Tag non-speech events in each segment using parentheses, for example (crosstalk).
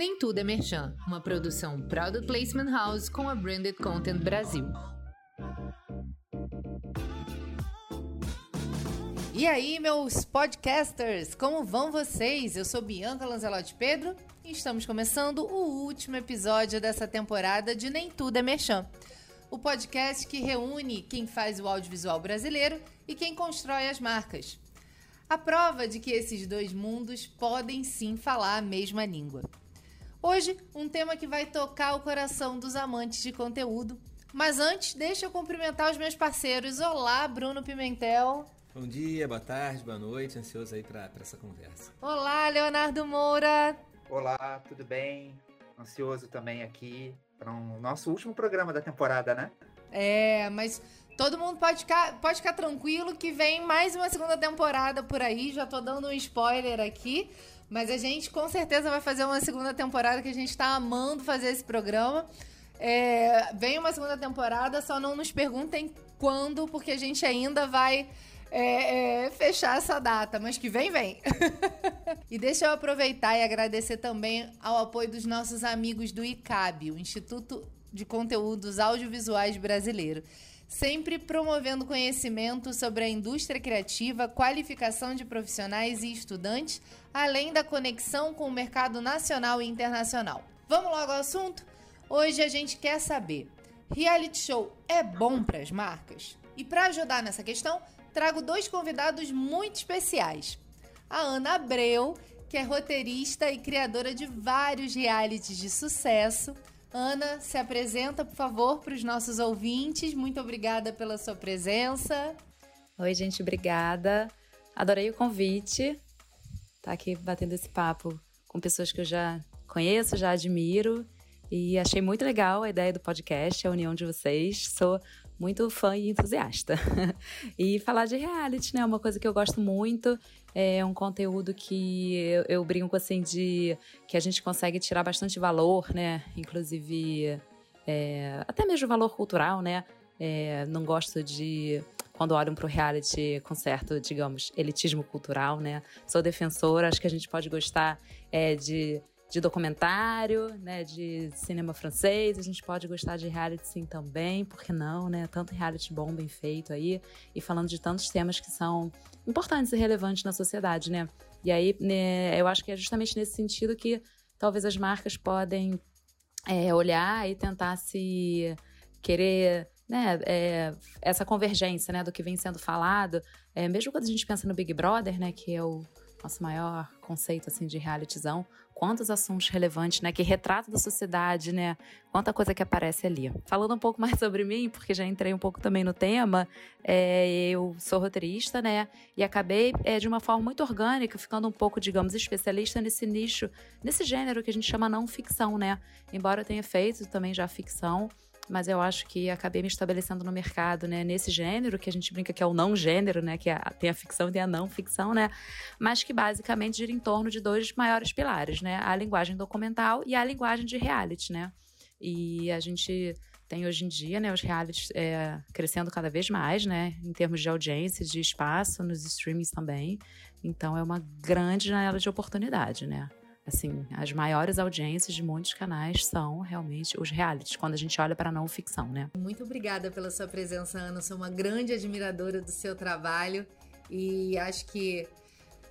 Nem Tudo é Merchan, uma produção Product Placement House com a Branded Content Brasil. E aí, meus podcasters, como vão vocês? Eu sou Bianca Lanzelotti Pedro e estamos começando o último episódio dessa temporada de Nem Tudo é Merchan. O podcast que reúne quem faz o audiovisual brasileiro e quem constrói as marcas. A prova de que esses dois mundos podem sim falar a mesma língua. Hoje, um tema que vai tocar o coração dos amantes de conteúdo. Mas antes, deixa eu cumprimentar os meus parceiros. Olá, Bruno Pimentel. Bom dia, boa tarde, boa noite. Ansioso aí para essa conversa. Olá, Leonardo Moura. Olá, tudo bem? Ansioso também aqui para o um nosso último programa da temporada, né? É, mas todo mundo pode ficar, pode ficar tranquilo que vem mais uma segunda temporada por aí. Já tô dando um spoiler aqui. Mas a gente com certeza vai fazer uma segunda temporada que a gente tá amando fazer esse programa. É, vem uma segunda temporada, só não nos perguntem quando, porque a gente ainda vai é, é, fechar essa data, mas que vem, vem. (laughs) e deixa eu aproveitar e agradecer também ao apoio dos nossos amigos do ICAB, o Instituto de Conteúdos Audiovisuais Brasileiro sempre promovendo conhecimento sobre a indústria criativa, qualificação de profissionais e estudantes, além da conexão com o mercado nacional e internacional. Vamos logo ao assunto? Hoje a gente quer saber: reality show é bom para as marcas? E para ajudar nessa questão, trago dois convidados muito especiais. A Ana Abreu, que é roteirista e criadora de vários realities de sucesso, Ana, se apresenta, por favor, para os nossos ouvintes. Muito obrigada pela sua presença. Oi, gente, obrigada. Adorei o convite. Tá aqui batendo esse papo com pessoas que eu já conheço, já admiro. E achei muito legal a ideia do podcast, a união de vocês. Sou muito fã e entusiasta. (laughs) e falar de reality, né? É uma coisa que eu gosto muito. É um conteúdo que eu, eu brinco assim de que a gente consegue tirar bastante valor, né? Inclusive, é, até mesmo valor cultural, né? É, não gosto de quando olham para o reality com certo, digamos, elitismo cultural, né? Sou defensora, acho que a gente pode gostar é, de de documentário, né, de cinema francês, a gente pode gostar de reality sim também, por que não, né? Tanto reality bom, bem feito aí, e falando de tantos temas que são importantes e relevantes na sociedade, né? E aí, né, eu acho que é justamente nesse sentido que talvez as marcas podem é, olhar e tentar se querer né, é, essa convergência né, do que vem sendo falado, é, mesmo quando a gente pensa no Big Brother, né, que é o nosso maior conceito assim de realityzão, quantos assuntos relevantes, né, que retrato da sociedade, né, quanta coisa que aparece ali. Falando um pouco mais (laughs) sobre mim, porque já entrei um pouco também no tema, é, eu sou roteirista, né, e acabei é, de uma forma muito orgânica, ficando um pouco, digamos, especialista nesse nicho, nesse gênero que a gente chama não ficção, né, embora eu tenha feito também já ficção, mas eu acho que acabei me estabelecendo no mercado, né, nesse gênero que a gente brinca que é o não gênero, né, que é, tem a ficção e tem a não ficção, né, mas que basicamente gira em torno de dois maiores pilares, né, a linguagem documental e a linguagem de reality, né. E a gente tem hoje em dia, né, os realities é, crescendo cada vez mais, né, em termos de audiência, de espaço, nos streamings também. Então é uma grande janela de oportunidade, né. Assim, as maiores audiências de muitos canais são realmente os realities, quando a gente olha para não ficção, né? Muito obrigada pela sua presença, Ana. Sou uma grande admiradora do seu trabalho e acho que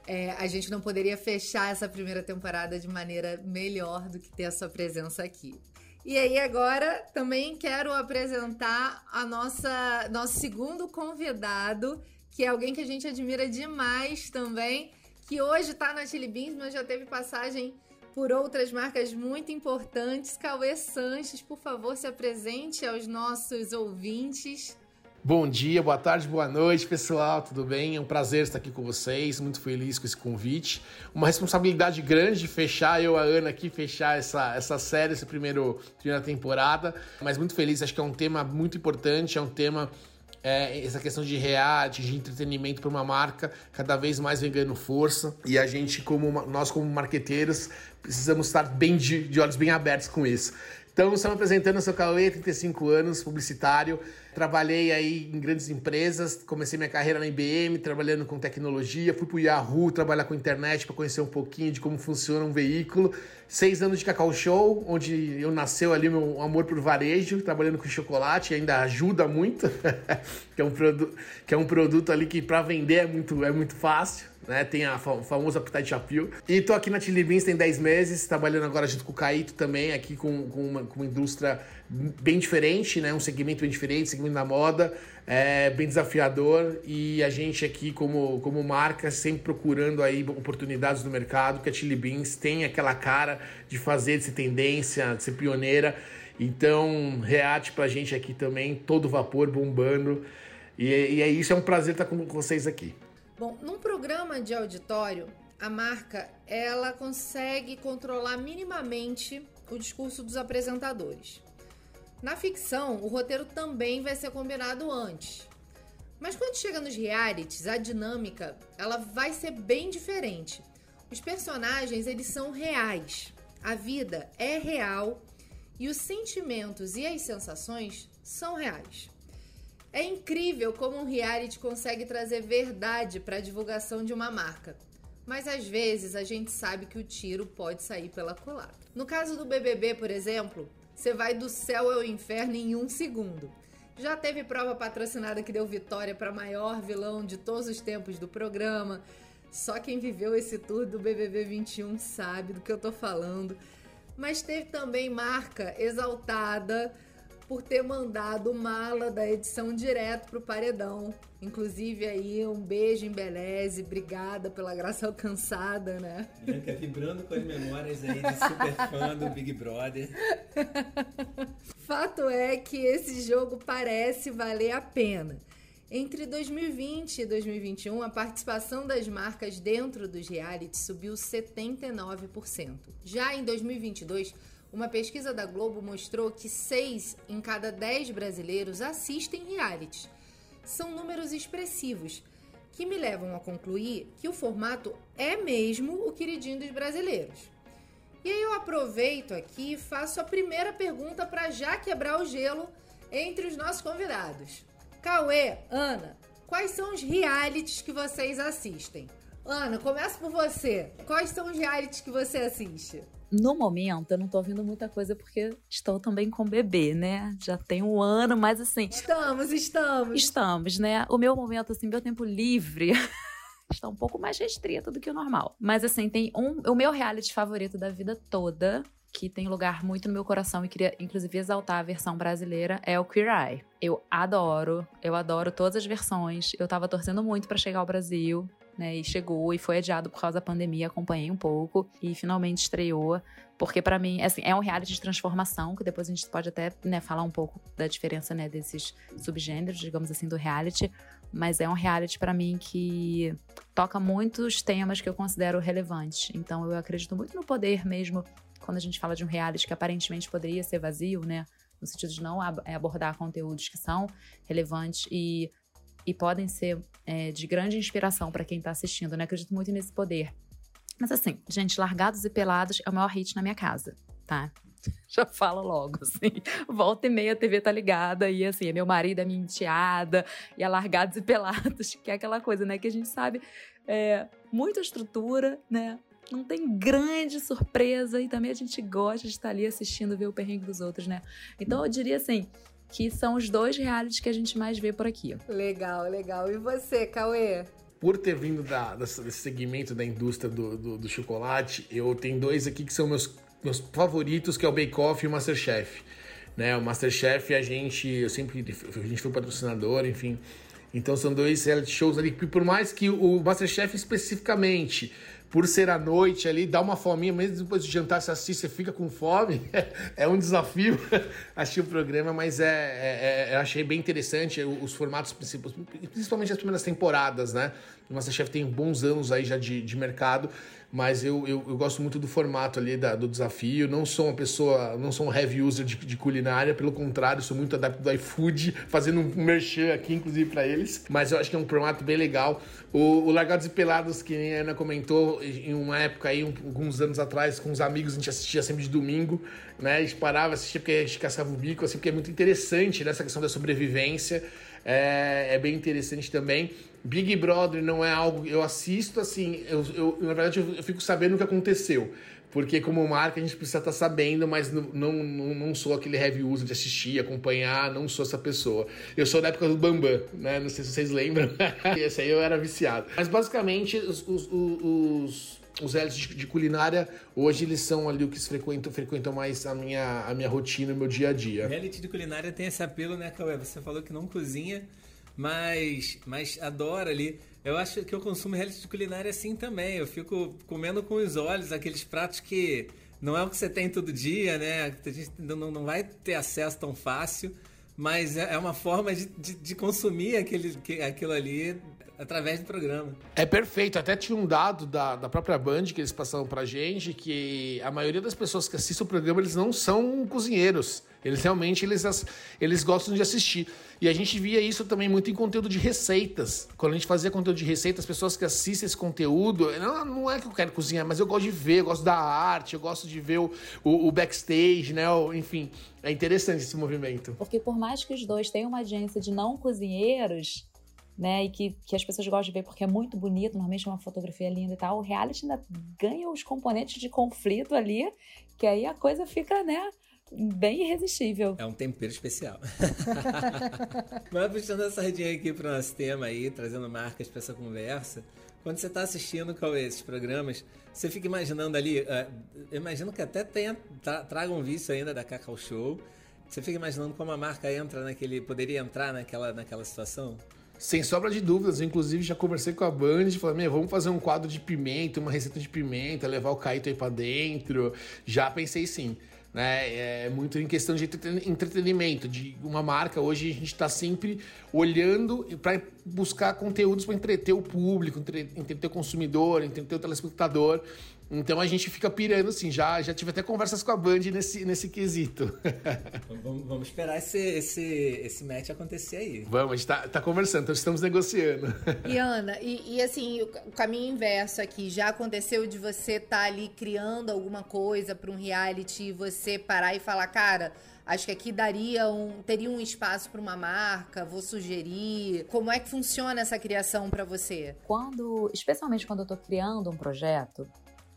é, a gente não poderia fechar essa primeira temporada de maneira melhor do que ter a sua presença aqui. E aí agora também quero apresentar a nossa nosso segundo convidado, que é alguém que a gente admira demais também, que hoje está na Chili Beans, mas já teve passagem por outras marcas muito importantes. Cauê Sanches, por favor, se apresente aos nossos ouvintes. Bom dia, boa tarde, boa noite, pessoal, tudo bem? É um prazer estar aqui com vocês, muito feliz com esse convite. Uma responsabilidade grande de fechar, eu, a Ana aqui, fechar essa, essa série, essa primeiro, primeira temporada, mas muito feliz, acho que é um tema muito importante, é um tema é, essa questão de reality, de entretenimento para uma marca, cada vez mais vem ganhando força. E a gente, como nós como marqueteiros, precisamos estar bem de, de olhos bem abertos com isso. Então, estamos apresentando, eu sou Cauê, 35 anos, publicitário. Trabalhei aí em grandes empresas, comecei minha carreira na IBM, trabalhando com tecnologia, fui para o Yahoo trabalhar com internet para conhecer um pouquinho de como funciona um veículo. Seis anos de Cacau Show, onde eu nasceu ali meu amor por varejo, trabalhando com chocolate, ainda ajuda muito, (laughs) que, é um que é um produto ali que para vender é muito, é muito fácil né? Tem a fam famosa Appetite Appeal. E tô aqui na Chili Beans tem 10 meses, trabalhando agora junto com o Caíto também, aqui com, com, uma, com uma indústria bem diferente, né? Um segmento bem diferente, segmento da moda, é, bem desafiador e a gente aqui como, como marca sempre procurando aí oportunidades no mercado, que a Chili Beans tem aquela cara de fazer, de ser tendência, de ser pioneira. Então, reate pra gente aqui também, todo vapor bombando. E, e é isso, é um prazer estar com vocês aqui. Bom, num programa de auditório, a marca ela consegue controlar minimamente o discurso dos apresentadores. Na ficção, o roteiro também vai ser combinado antes. Mas quando chega nos realities, a dinâmica ela vai ser bem diferente. Os personagens eles são reais. A vida é real e os sentimentos e as sensações são reais. É incrível como um reality consegue trazer verdade para a divulgação de uma marca. Mas às vezes a gente sabe que o tiro pode sair pela culatra. No caso do BBB, por exemplo, você vai do céu ao inferno em um segundo. Já teve prova patrocinada que deu vitória para maior vilão de todos os tempos do programa. Só quem viveu esse tour do BBB 21 sabe do que eu tô falando. Mas teve também marca exaltada por ter mandado mala da edição direto pro paredão. Inclusive aí, um beijo em Beleze, obrigada pela graça (laughs) alcançada, né? Bianca vibrando com as memórias aí de super fã do Big Brother. (laughs) Fato é que esse jogo parece valer a pena. Entre 2020 e 2021, a participação das marcas dentro dos realities subiu 79%. Já em 2022, uma pesquisa da Globo mostrou que 6 em cada 10 brasileiros assistem reality. São números expressivos que me levam a concluir que o formato é mesmo o queridinho dos brasileiros. E aí eu aproveito aqui e faço a primeira pergunta para já quebrar o gelo entre os nossos convidados. Cauê, Ana, quais são os realities que vocês assistem? Ana, começa por você. Quais são os realities que você assiste? No momento, eu não tô ouvindo muita coisa porque estou também com bebê, né? Já tem um ano, mas assim. Estamos, estamos. Estamos, né? O meu momento, assim, meu tempo livre. (laughs) está um pouco mais restrito do que o normal. Mas assim, tem um. O meu reality favorito da vida toda, que tem lugar muito no meu coração e queria inclusive exaltar a versão brasileira, é o Queer Eye. Eu adoro, eu adoro todas as versões. Eu tava torcendo muito para chegar ao Brasil né? E chegou e foi adiado por causa da pandemia, acompanhei um pouco e finalmente estreou. Porque para mim, assim, é um reality de transformação, que depois a gente pode até né, falar um pouco da diferença né, desses subgêneros, digamos assim, do reality. Mas é um reality para mim que toca muitos temas que eu considero relevantes. Então eu acredito muito no poder mesmo quando a gente fala de um reality que aparentemente poderia ser vazio, né? No sentido de não é, abordar conteúdos que são relevantes e e podem ser é, de grande inspiração para quem está assistindo, né? Acredito muito nesse poder. Mas assim, gente, Largados e Pelados é o maior hit na minha casa, tá? (laughs) Já falo logo, assim. Volta e meia a TV tá ligada e assim, é meu marido, é minha enteada, e é Largados e Pelados, (laughs) que é aquela coisa, né? Que a gente sabe, é, muita estrutura, né? Não tem grande surpresa e também a gente gosta de estar ali assistindo, ver o perrengue dos outros, né? Então eu diria assim, que são os dois realities que a gente mais vê por aqui. Legal, legal. E você, Cauê? Por ter vindo da, desse segmento da indústria do, do, do, chocolate, eu tenho dois aqui que são meus, meus favoritos, que é o Bake Off e o Masterchef. Né, o Masterchef, a gente, eu sempre, a gente foi patrocinador, enfim. Então são dois reality shows ali, por mais que o Masterchef especificamente por ser à noite ali, dá uma fominha, mesmo depois de jantar, se assiste, você fica com fome. (laughs) é um desafio (laughs) assistir o programa, mas é, é, é, eu achei bem interessante os formatos principalmente as primeiras temporadas, né? O Masterchef tem bons anos aí já de, de mercado, mas eu, eu, eu, gosto muito do formato ali da, do desafio. Não sou uma pessoa, não sou um heavy user de, de culinária, pelo contrário, sou muito adepto do iFood, (laughs) fazendo um merchan aqui, inclusive, para eles. Mas eu acho que é um formato bem legal. O, o Largados e Pelados, que a Ana comentou, em uma época aí, um, alguns anos atrás, com os amigos, a gente assistia sempre de domingo, né? A gente parava, assistia porque a gente caçava o bico, assim, porque é muito interessante nessa questão da sobrevivência. É, é bem interessante também. Big Brother não é algo eu assisto assim, eu, eu na verdade eu, eu, fico sabendo o que aconteceu. Porque como marca a gente precisa estar tá sabendo, mas não, não, não sou aquele heavy user de assistir, acompanhar, não sou essa pessoa. Eu sou da época do Bambam, né? Não sei se vocês lembram. (laughs) Esse aí eu era viciado. Mas basicamente os, os, os os realities de, de, culinária, hoje eles são ali o que frequentam, frequentam mais a minha, a minha rotina, o meu dia a dia. Reality de culinária tem esse apelo, né, Cauê? Você falou que não cozinha, mas, mas adora ali. Eu acho que eu consumo reality de culinária assim também. Eu fico comendo com os olhos aqueles pratos que não é o que você tem todo dia, né? A gente não, não vai ter acesso tão fácil, mas é, é uma forma de, de, de consumir aquele, aquilo ali através do programa. É perfeito. Até tinha um dado da, da própria Band que eles passaram pra gente que a maioria das pessoas que assistem o programa eles não são cozinheiros. Eles realmente eles, eles gostam de assistir. E a gente via isso também muito em conteúdo de receitas. Quando a gente fazia conteúdo de receitas, as pessoas que assistem esse conteúdo, não, não é que eu quero cozinhar, mas eu gosto de ver, eu gosto da arte, eu gosto de ver o, o, o backstage, né? O, enfim, é interessante esse movimento. Porque por mais que os dois tenham uma agência de não cozinheiros, né? E que, que as pessoas gostam de ver porque é muito bonito, normalmente é uma fotografia linda e tal. O reality ainda ganha os componentes de conflito ali, que aí a coisa fica, né? bem irresistível. É um tempero especial. (laughs) Mas puxando essa sardinha aqui para o nosso tema aí, trazendo marcas para essa conversa, quando você está assistindo qual é esses programas, você fica imaginando ali, uh, imagino que até tenha, tra traga um vício ainda da Cacau Show, você fica imaginando como a marca entra naquele, poderia entrar naquela, naquela situação? Sem sobra de dúvidas, eu inclusive já conversei com a Band e falei, vamos fazer um quadro de pimenta, uma receita de pimenta, levar o Caíto aí pra dentro. Já pensei sim né? É muito em questão de entretenimento, de uma marca. Hoje a gente está sempre olhando para buscar conteúdos para entreter o público, entreter o consumidor, entreter o telespectador. Então a gente fica pirando assim, já, já tive até conversas com a Band nesse, nesse quesito. vamos, vamos, esperar esse, esse, esse match acontecer aí. Vamos, a gente tá, tá conversando, então estamos negociando. E Ana, e, e assim, o caminho inverso aqui, já aconteceu de você estar tá ali criando alguma coisa para um reality e você parar e falar, cara, acho que aqui daria um, teria um espaço para uma marca, vou sugerir. Como é que funciona essa criação para você? Quando, especialmente quando eu estou criando um projeto,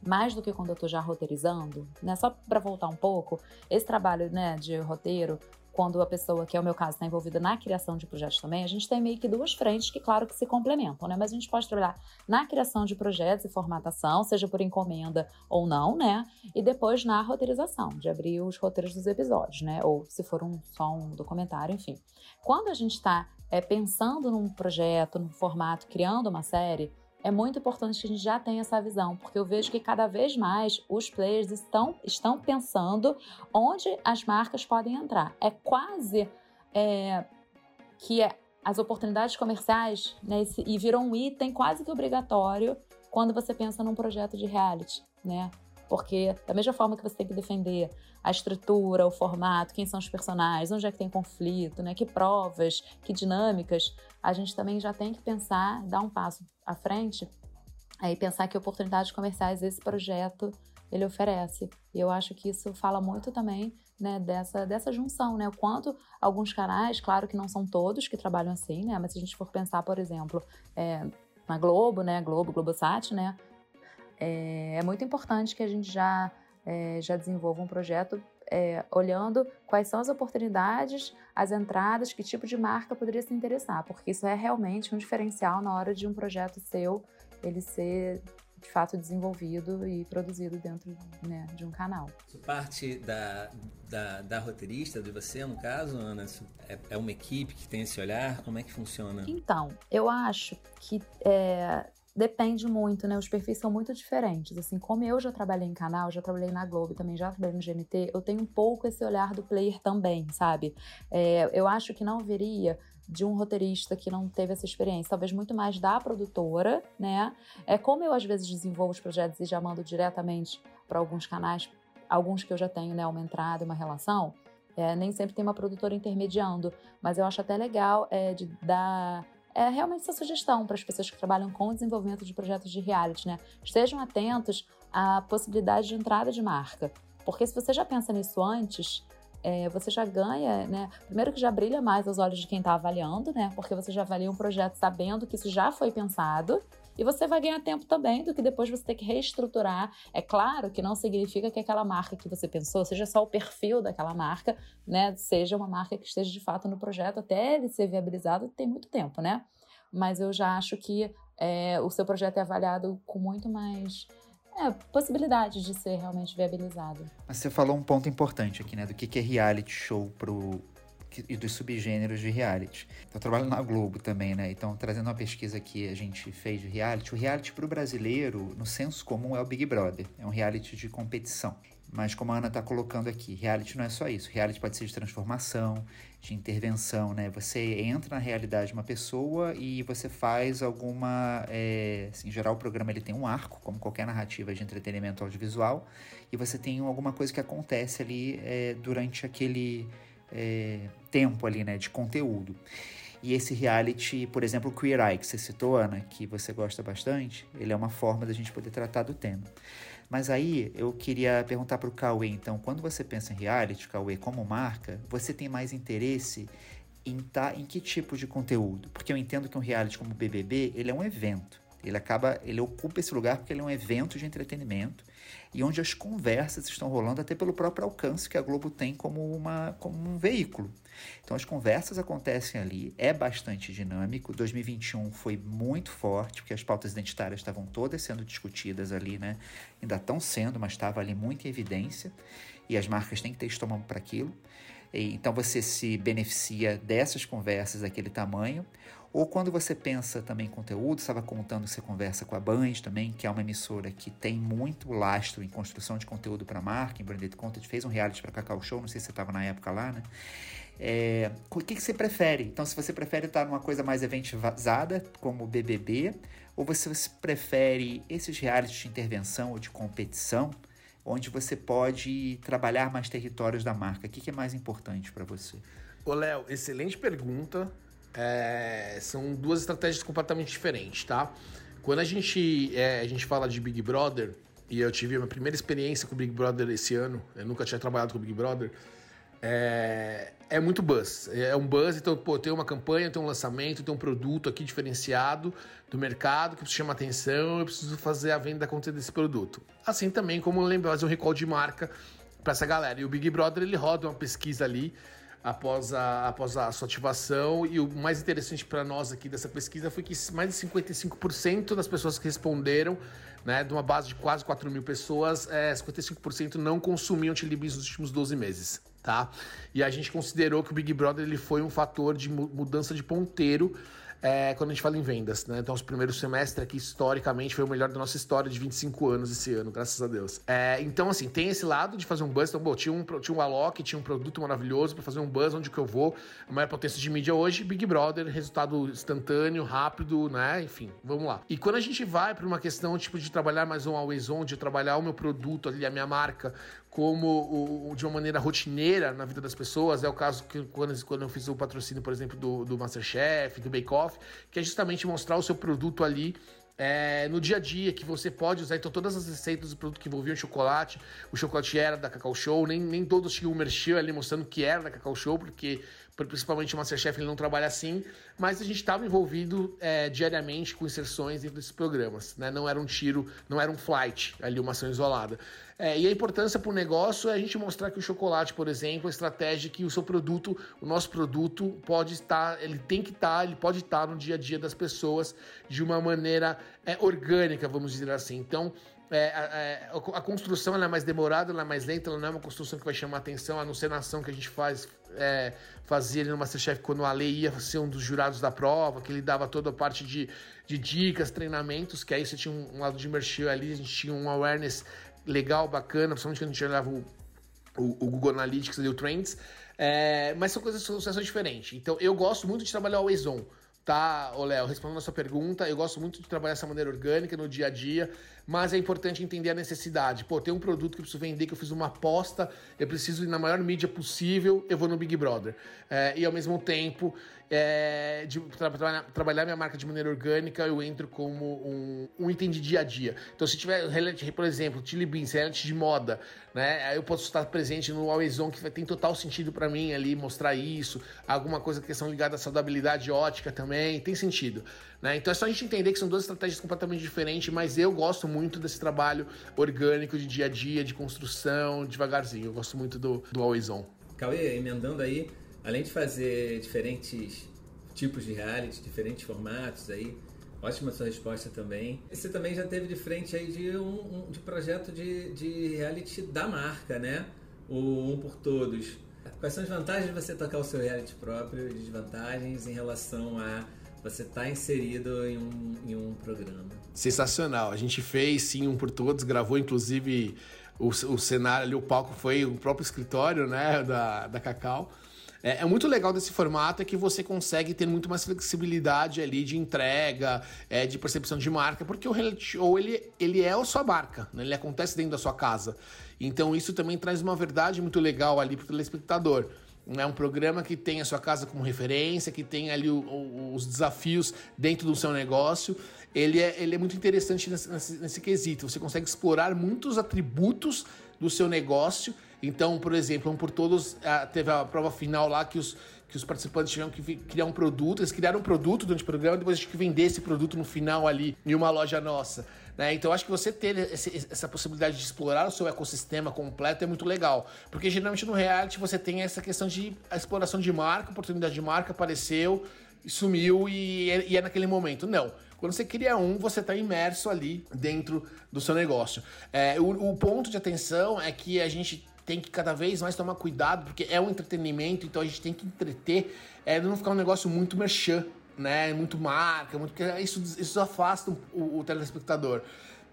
mais do que quando eu estou já roteirizando, né? Só para voltar um pouco, esse trabalho, né, de roteiro, quando a pessoa, que é o meu caso, está envolvida na criação de projetos também, a gente tem meio que duas frentes que, claro, que se complementam, né? Mas a gente pode trabalhar na criação de projetos e formatação, seja por encomenda ou não, né? E depois na roteirização, de abrir os roteiros dos episódios, né? Ou se for um, só um documentário, enfim. Quando a gente está é, pensando num projeto, num formato, criando uma série, é muito importante que a gente já tenha essa visão, porque eu vejo que cada vez mais os players estão, estão pensando onde as marcas podem entrar. É quase é, que é, as oportunidades comerciais né, e viram um item quase que obrigatório quando você pensa num projeto de reality, né? Porque da mesma forma que você tem que defender a estrutura, o formato, quem são os personagens, onde é que tem conflito, né? Que provas, que dinâmicas, a gente também já tem que pensar, dar um passo à frente é, e pensar que oportunidades comerciais esse projeto ele oferece. E eu acho que isso fala muito também né, dessa, dessa junção, né? O quanto alguns canais, claro que não são todos que trabalham assim, né? Mas se a gente for pensar, por exemplo, é, na Globo, né? Globo, Globosat, né? É, é muito importante que a gente já, é, já desenvolva um projeto é, olhando quais são as oportunidades, as entradas, que tipo de marca poderia se interessar, porque isso é realmente um diferencial na hora de um projeto seu ele ser de fato desenvolvido e produzido dentro né, de um canal. Parte da, da, da, roteirista, de você, no caso, Ana? É, é, uma equipe que tem esse olhar? Como é que funciona? Então, eu acho que é, depende muito, né? Os perfis são muito diferentes. Assim, como eu já trabalhei em canal, já trabalhei na Globo, também já trabalhei no GNT, eu tenho um pouco esse olhar do player também, sabe? É, eu acho que não viria de um roteirista que não teve essa experiência, talvez muito mais da produtora, né? É como eu às vezes desenvolvo os projetos e já mando diretamente para alguns canais, alguns que eu já tenho, né, uma entrada, uma relação. É, nem sempre tem uma produtora intermediando, mas eu acho até legal é, de dar é realmente essa sugestão para as pessoas que trabalham com o desenvolvimento de projetos de reality, né? Estejam atentos à possibilidade de entrada de marca. Porque se você já pensa nisso antes, é, você já ganha, né? Primeiro que já brilha mais aos olhos de quem está avaliando, né? Porque você já avalia um projeto sabendo que isso já foi pensado e você vai ganhar tempo também do que depois você ter que reestruturar. É claro que não significa que aquela marca que você pensou seja só o perfil daquela marca, né? Seja uma marca que esteja de fato no projeto até ele ser viabilizado, tem muito tempo, né? Mas eu já acho que é, o seu projeto é avaliado com muito mais é, possibilidade de ser realmente viabilizado. Mas você falou um ponto importante aqui, né? Do que é reality show pro, e dos subgêneros de reality. Eu trabalho na Globo também, né? Então, trazendo uma pesquisa que a gente fez de reality, o reality para o brasileiro, no senso comum, é o Big Brother. É um reality de competição. Mas como a Ana está colocando aqui, reality não é só isso. Reality pode ser de transformação, de intervenção, né? Você entra na realidade de uma pessoa e você faz alguma... É, assim, em geral, o programa ele tem um arco, como qualquer narrativa de entretenimento audiovisual, e você tem alguma coisa que acontece ali é, durante aquele é, tempo ali, né, de conteúdo. E esse reality, por exemplo, o Queer Eye, que você citou, Ana, que você gosta bastante, ele é uma forma da gente poder tratar do tema. Mas aí eu queria perguntar para o Cauê, então, quando você pensa em reality, Cauê, como marca, você tem mais interesse em tá, em que tipo de conteúdo? Porque eu entendo que um reality como o BBB, ele é um evento. Ele acaba, ele ocupa esse lugar porque ele é um evento de entretenimento e onde as conversas estão rolando até pelo próprio alcance que a Globo tem como, uma, como um veículo. Então as conversas acontecem ali, é bastante dinâmico. 2021 foi muito forte, porque as pautas identitárias estavam todas sendo discutidas ali, né? Ainda estão sendo, mas estava ali muito em evidência. E as marcas têm que ter estômago para aquilo. Então você se beneficia dessas conversas daquele tamanho. Ou quando você pensa também em conteúdo, estava contando você conversa com a Band também, que é uma emissora que tem muito lastro em construção de conteúdo para marca, em branded content, fez um reality para Cacau Show, não sei se você estava na época lá, né? É, o que, que você prefere? Então, se você prefere estar numa coisa mais eventivada, como o BBB, ou você prefere esses realities de intervenção ou de competição, onde você pode trabalhar mais territórios da marca? O que, que é mais importante para você? Ô, Léo, excelente pergunta é, são duas estratégias completamente diferentes, tá? Quando a gente, é, a gente fala de Big Brother, e eu tive a minha primeira experiência com o Big Brother esse ano, eu nunca tinha trabalhado com o Big Brother, é, é muito buzz. É um buzz, então, pô, tem uma campanha, tem um lançamento, tem um produto aqui diferenciado do mercado que chama atenção, eu preciso fazer a venda acontecer desse produto. Assim também como lembrar fazer um recall de marca para essa galera. E o Big Brother, ele roda uma pesquisa ali após a, após a sua ativação. E o mais interessante para nós aqui dessa pesquisa foi que mais de 55% das pessoas que responderam, né, de uma base de quase 4 mil pessoas, é, 55% não consumiam Tilibis nos últimos 12 meses. Tá? E a gente considerou que o Big Brother ele foi um fator de mudança de ponteiro é, quando a gente fala em vendas, né? Então, o primeiro semestre aqui, historicamente, foi o melhor da nossa história de 25 anos esse ano, graças a Deus. É, então, assim, tem esse lado de fazer um buzz. Então, bom, tinha um, tinha um Alok, tinha um produto maravilhoso para fazer um buzz, onde que eu vou. A maior potência de mídia hoje, Big Brother, resultado instantâneo, rápido, né? Enfim, vamos lá. E quando a gente vai para uma questão, tipo, de trabalhar mais um always on, de trabalhar o meu produto ali, a minha marca, como o, de uma maneira rotineira na vida das pessoas. É o caso que quando, quando eu fiz o patrocínio, por exemplo, do, do Masterchef, do Bake Off, que é justamente mostrar o seu produto ali é, no dia a dia que você pode usar. Então, todas as receitas do produto que envolviam chocolate, o chocolate era da Cacau Show, nem, nem todos tinham o merchan ali mostrando que era da Cacau Show, porque principalmente o Masterchef ele não trabalha assim, mas a gente estava envolvido é, diariamente com inserções dentro desses programas, né? Não era um tiro, não era um flight ali, uma ação isolada. É, e a importância para o negócio é a gente mostrar que o chocolate, por exemplo, a estratégia que o seu produto, o nosso produto, pode estar, ele tem que estar, ele pode estar no dia a dia das pessoas de uma maneira é, orgânica, vamos dizer assim. Então, é, é, a, construção é mais demorada, é mais lenta, ela não é uma construção que vai chamar atenção, a não ser na ação que a gente faz, é, fazia no Masterchef quando o Ale ia ser um dos jurados da prova, que ele dava toda a parte de, de dicas, treinamentos, que aí você tinha um, um lado de merchan ali, a gente tinha um awareness legal, bacana, principalmente quando a gente olhava o, o, o Google Analytics e o Trends, é, mas são coisas são, são diferentes. Então eu gosto muito de trabalhar o Always On tá, Léo, respondendo a sua pergunta, eu gosto muito de trabalhar dessa maneira orgânica no dia a dia, mas é importante entender a necessidade. Pô, tem um produto que eu preciso vender, que eu fiz uma aposta, eu preciso ir na maior mídia possível, eu vou no Big Brother. É, e ao mesmo tempo, é, de tra tra trabalhar minha marca de maneira orgânica, eu entro como um, um, item de dia a dia. Então, se tiver, por exemplo, Chili Beans, reality de moda, né? Eu posso estar presente no Always On, que tem total sentido para mim ali, mostrar isso. Alguma coisa, questão ligada à saudabilidade ótica também, tem sentido. Né? Então é só a gente entender que são duas estratégias completamente diferentes, mas eu gosto muito desse trabalho orgânico de dia a dia, de construção, devagarzinho. Eu gosto muito do, do Always On. Cauê, emendando aí, além de fazer diferentes tipos de reality, diferentes formatos aí, ótima sua resposta também. Você também já teve de frente aí de um, um de projeto de, de reality da marca, né? O Um por Todos. Quais são as vantagens de você tocar o seu reality próprio e desvantagens em relação a você estar tá inserido em um, em um programa. Sensacional. A gente fez sim um por todos, gravou inclusive o, o cenário ali, o palco foi o próprio escritório né, da, da Cacau. É, é, muito legal desse formato é que você consegue ter muito mais flexibilidade ali de entrega, é, de percepção de marca, porque o reality show ele, ele é a sua marca, né? ele acontece dentro da sua casa. Então isso também traz uma verdade muito legal ali para o telespectador. É um programa que tem a sua casa como referência, que tem ali o, o, os desafios dentro do seu negócio. Ele é, ele é muito interessante nesse, nesse, nesse quesito. Você consegue explorar muitos atributos do seu negócio. Então, por exemplo, um por todos teve a prova final lá que os, que os participantes tiveram que criar um produto. Eles criaram um produto durante o programa, depois a gente que vender esse produto no final ali em uma loja nossa. Né? Então, acho que você ter esse, essa possibilidade de explorar o seu ecossistema completo é muito legal. Porque geralmente no reality você tem essa questão de exploração de marca, oportunidade de marca apareceu, sumiu e é, e é naquele momento. Não. Quando você cria um, você está imerso ali dentro do seu negócio. É, o, o ponto de atenção é que a gente tem que cada vez mais tomar cuidado, porque é um entretenimento, então a gente tem que entreter, é, não ficar um negócio muito merchan, né? Muito marca, muito, isso, isso afasta o, o telespectador.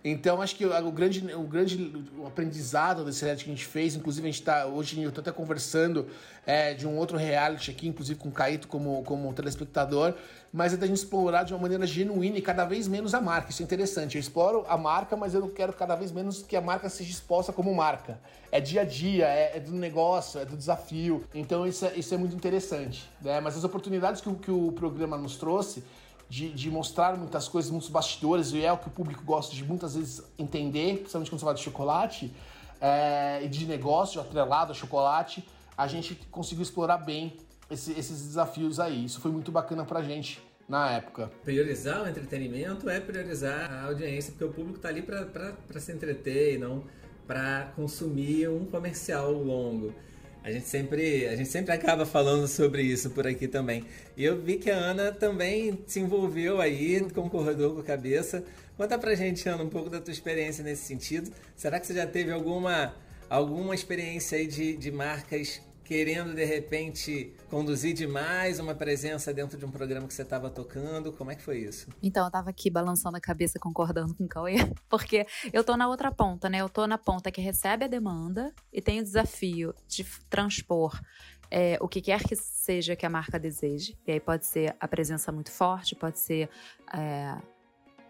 Então, acho que o, grande, o grande aprendizado desse reality que a gente fez, inclusive a gente está, hoje eu estou até conversando é, de um outro reality aqui, inclusive com o Caíto como, como telespectador, mas é da gente explorar de uma maneira genuína e cada vez menos a marca. Isso é interessante. Eu exploro a marca, mas eu não quero cada vez menos que a marca seja exposta como marca. É dia a dia, é, é do negócio, é do desafio. Então, isso é, isso é muito interessante. Né? Mas as oportunidades que, que o programa nos trouxe de, de, mostrar muitas coisas, muitos bastidores, e é o que o público gosta de muitas vezes entender, principalmente quando você fala de chocolate, é, e de negócio atrelado a chocolate, a gente conseguiu explorar bem esse, esses desafios aí. Isso foi muito bacana pra gente na época. Priorizar o entretenimento é priorizar a audiência, porque o público está ali para se entreter e não para consumir um comercial longo. A gente sempre, a gente sempre acaba falando sobre isso por aqui também. E eu vi que a Ana também se envolveu aí, concordou com a cabeça. Conta pra gente, Ana, um pouco da tua experiência nesse sentido. Será que você já teve alguma, alguma experiência aí de, de marcas querendo de repente conduzir demais uma presença dentro de um programa que você estava tocando? Como é que foi isso? Então, eu estava aqui balançando a cabeça, concordando com o Cauê, (laughs) porque eu tô na outra ponta, né? Eu tô na ponta que recebe a demanda e tem o desafio de transpor é, o que quer que seja que a marca deseje. E aí pode ser a presença muito forte, pode ser. É,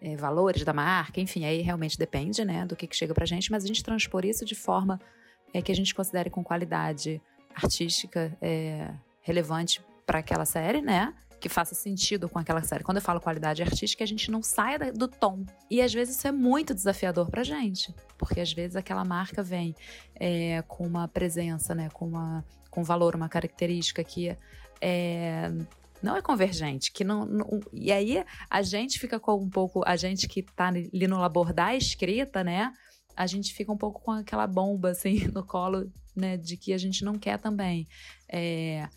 é, valores da marca, enfim, aí realmente depende, né, do que, que chega pra gente, mas a gente transpor isso de forma é, que a gente considere com qualidade, artística é, relevante para aquela série, né? Que faça sentido com aquela série. Quando eu falo qualidade artística, a gente não saia do tom. E às vezes isso é muito desafiador pra gente. Porque às vezes aquela marca vem é, com uma presença, né? Com, uma, com valor, uma característica que é, não é convergente, que não, não, e aí a gente fica com um pouco, a gente que tá ali no labor da escrita, né? A gente fica um pouco com aquela bomba assim (laughs) no colo né, de que a gente não quer também é,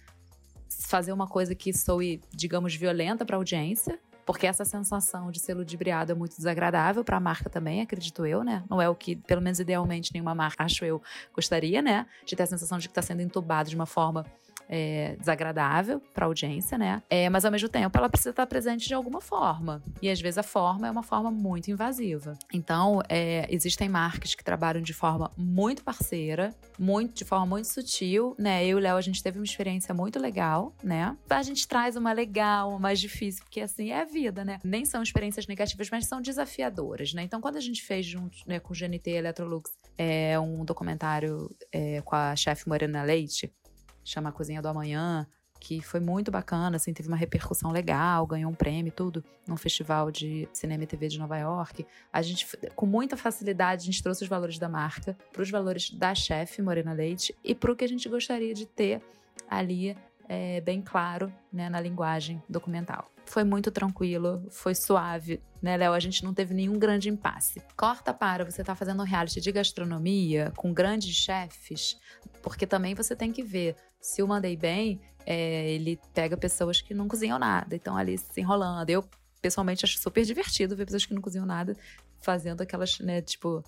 fazer uma coisa que soe, digamos, violenta para a audiência, porque essa sensação de ser ludibriado é muito desagradável para a marca também, acredito eu, né? Não é o que, pelo menos idealmente, nenhuma marca, acho eu, gostaria, né? De ter a sensação de que está sendo entubado de uma forma é, desagradável para a audiência, né? É, mas ao mesmo tempo ela precisa estar presente de alguma forma. E às vezes a forma é uma forma muito invasiva. Então, é, existem marcas que trabalham de forma muito parceira, muito, de forma muito sutil, né? Eu e o Léo, a gente teve uma experiência muito legal, né? A gente traz uma legal, uma mais difícil, porque assim é a vida, né? Nem são experiências negativas, mas são desafiadoras, né? Então, quando a gente fez junto né, com o GNT Electrolux é, um documentário é, com a chefe Morena Leite, chama Cozinha do Amanhã, que foi muito bacana, assim, teve uma repercussão legal, ganhou um prêmio e tudo, num festival de cinema e TV de Nova York. A gente, com muita facilidade, a gente trouxe os valores da marca para os valores da chefe Morena Leite e para o que a gente gostaria de ter ali é, bem claro né, na linguagem documental. Foi muito tranquilo, foi suave, né, Léo? A gente não teve nenhum grande impasse. Corta para você estar tá fazendo um reality de gastronomia com grandes chefes, porque também você tem que ver se o Mandei Bem, é, ele pega pessoas que não cozinham nada, então ali se enrolando. Eu, pessoalmente, acho super divertido ver pessoas que não cozinham nada fazendo aquelas, né, tipo,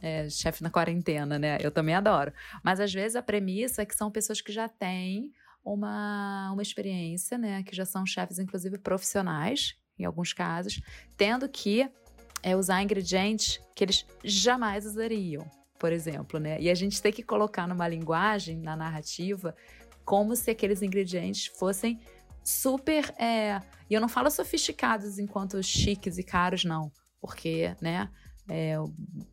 é, chefe na quarentena, né? Eu também adoro. Mas às vezes a premissa é que são pessoas que já têm uma, uma experiência, né? Que já são chefes, inclusive, profissionais, em alguns casos, tendo que é, usar ingredientes que eles jamais usariam por exemplo, né? E a gente tem que colocar numa linguagem, na narrativa, como se aqueles ingredientes fossem super. É... E eu não falo sofisticados enquanto chiques e caros, não. Porque, né? É,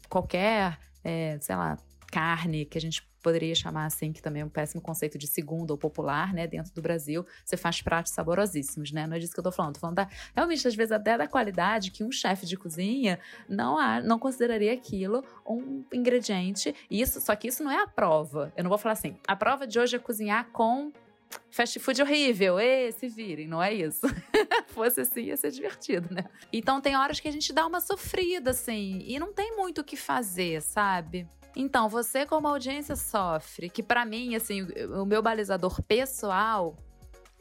qualquer, é, sei lá, carne que a gente poderia chamar assim, que também é um péssimo conceito de segundo ou popular, né, dentro do Brasil, você faz pratos saborosíssimos, né? Não é disso que eu tô falando. Tô falando da, realmente, às vezes, até da qualidade que um chefe de cozinha não, há, não consideraria aquilo um ingrediente. Isso, só que isso não é a prova. Eu não vou falar assim, a prova de hoje é cozinhar com fast food horrível, ê, se virem, não é isso. (laughs) Fosse assim, ia ser divertido, né? Então tem horas que a gente dá uma sofrida, assim, e não tem muito o que fazer, sabe? Então, você como audiência sofre, que para mim, assim, o meu balizador pessoal,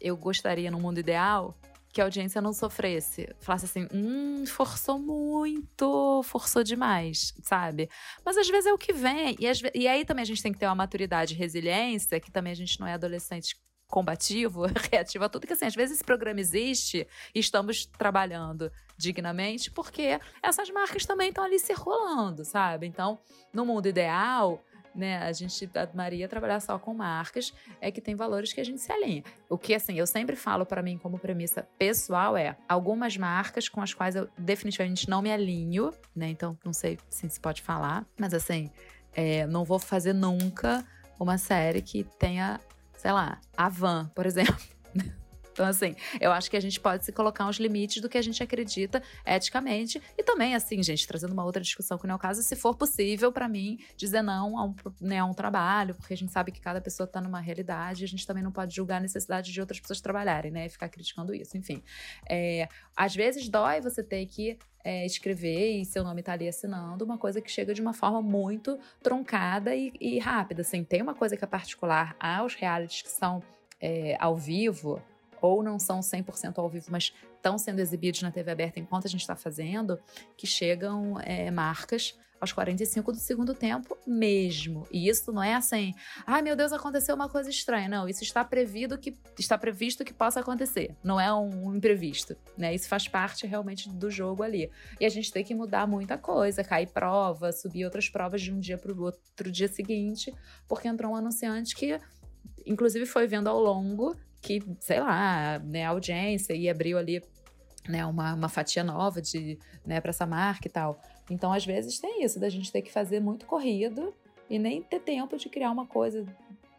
eu gostaria no mundo ideal que a audiência não sofresse. Falasse assim, hum, forçou muito, forçou demais, sabe? Mas às vezes é o que vem. E, e aí também a gente tem que ter uma maturidade e resiliência, que também a gente não é adolescente combativo, (laughs) reativo a tudo, que assim, às vezes esse programa existe e estamos trabalhando dignamente, porque essas marcas também estão ali circulando, sabe? Então, no mundo ideal, né, a gente Maria trabalhar só com marcas é que tem valores que a gente se alinha. O que assim, eu sempre falo para mim como premissa pessoal é algumas marcas com as quais eu definitivamente não me alinho, né? Então, não sei se se pode falar, mas assim, é, não vou fazer nunca uma série que tenha, sei lá, a Van, por exemplo. Então, assim, eu acho que a gente pode se colocar uns limites do que a gente acredita eticamente. E também, assim, gente, trazendo uma outra discussão que não é o caso, se for possível para mim dizer não a um, né, a um trabalho, porque a gente sabe que cada pessoa tá numa realidade e a gente também não pode julgar a necessidade de outras pessoas trabalharem, né? E ficar criticando isso. Enfim, é, às vezes dói você ter que é, escrever e seu nome tá ali assinando uma coisa que chega de uma forma muito troncada e, e rápida. Assim, tem uma coisa que é particular aos realities que são é, ao vivo, ou não são 100% ao vivo, mas estão sendo exibidos na TV aberta enquanto a gente está fazendo, que chegam é, marcas aos 45 do segundo tempo mesmo. E isso não é assim, ai meu Deus, aconteceu uma coisa estranha. Não, isso está previsto que está previsto que possa acontecer. Não é um imprevisto, né? Isso faz parte realmente do jogo ali. E a gente tem que mudar muita coisa, cair prova, subir outras provas de um dia para o outro dia seguinte, porque entrou um anunciante que inclusive foi vendo ao longo que, sei lá, né, a audiência e abriu ali né, uma, uma fatia nova de, né, para essa marca e tal. Então, às vezes, tem isso, da gente ter que fazer muito corrido e nem ter tempo de criar uma coisa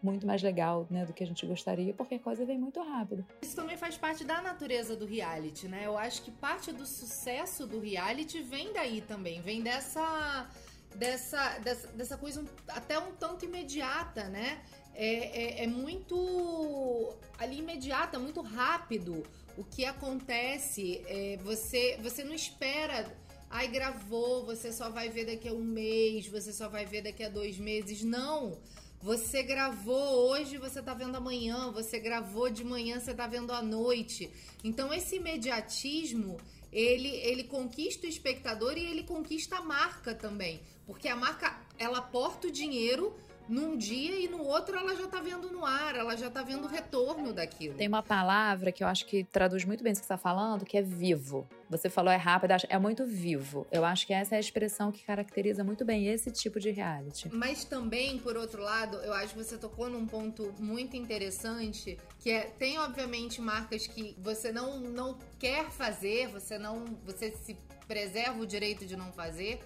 muito mais legal, né, do que a gente gostaria, porque a coisa vem muito rápido. Isso também faz parte da natureza do reality, né? Eu acho que parte do sucesso do reality vem daí também, vem dessa dessa dessa, dessa coisa até um tanto imediata, né? É, é, é muito ali imediata, muito rápido. O que acontece, é, você, você não espera. Ai, gravou, você só vai ver daqui a um mês, você só vai ver daqui a dois meses. Não! Você gravou hoje, você tá vendo amanhã, você gravou de manhã, você tá vendo à noite. Então esse imediatismo, ele ele conquista o espectador e ele conquista a marca também, porque a marca ela aporta o dinheiro num dia e no outro ela já tá vendo no ar, ela já tá vendo o retorno daquilo. Tem uma palavra que eu acho que traduz muito bem isso que você está falando, que é vivo. Você falou é rápido, é muito vivo. Eu acho que essa é a expressão que caracteriza muito bem esse tipo de reality. Mas também, por outro lado, eu acho que você tocou num ponto muito interessante, que é tem obviamente marcas que você não não quer fazer, você não você se preserva o direito de não fazer,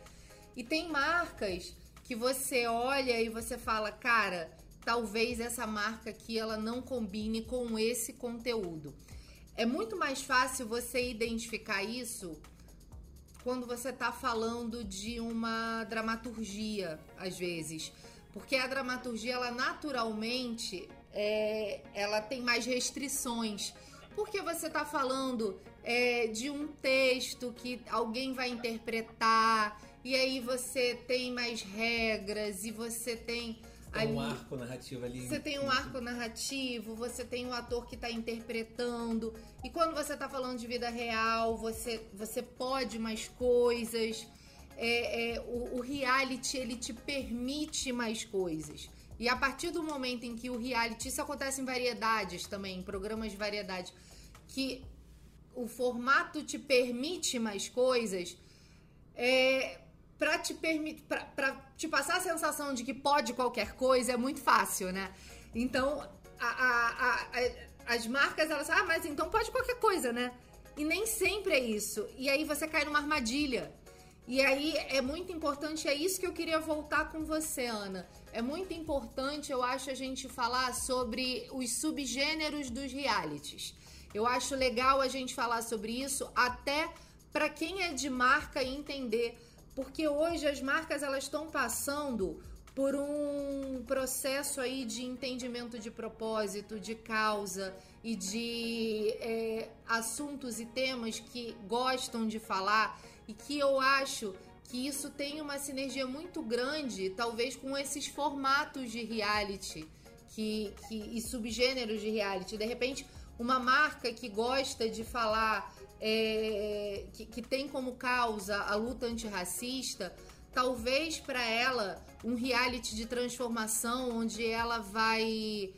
e tem marcas que você olha e você fala, cara, talvez essa marca aqui ela não combine com esse conteúdo. É muito mais fácil você identificar isso quando você está falando de uma dramaturgia, às vezes, porque a dramaturgia ela naturalmente é, ela tem mais restrições, porque você está falando é, de um texto que alguém vai interpretar e aí você tem mais regras e você tem ali, um arco narrativo ali. Você tem um arco narrativo, você tem um ator que está interpretando. E quando você está falando de vida real, você, você pode mais coisas. É, é, o, o reality ele te permite mais coisas. E a partir do momento em que o reality, isso acontece em variedades também, em programas de variedade, que o formato te permite mais coisas, é, para te permitir, para te passar a sensação de que pode qualquer coisa é muito fácil, né? Então, a, a, a, as marcas elas, ah, mas então pode qualquer coisa, né? E nem sempre é isso. E aí você cai numa armadilha. E aí é muito importante, é isso que eu queria voltar com você, Ana. É muito importante, eu acho, a gente falar sobre os subgêneros dos realities. Eu acho legal a gente falar sobre isso, até para quem é de marca entender porque hoje as marcas elas estão passando por um processo aí de entendimento de propósito, de causa e de é, assuntos e temas que gostam de falar e que eu acho que isso tem uma sinergia muito grande, talvez com esses formatos de reality que, que, e subgêneros de reality. De repente, uma marca que gosta de falar é, que, que tem como causa a luta antirracista, talvez para ela um reality de transformação onde ela vai.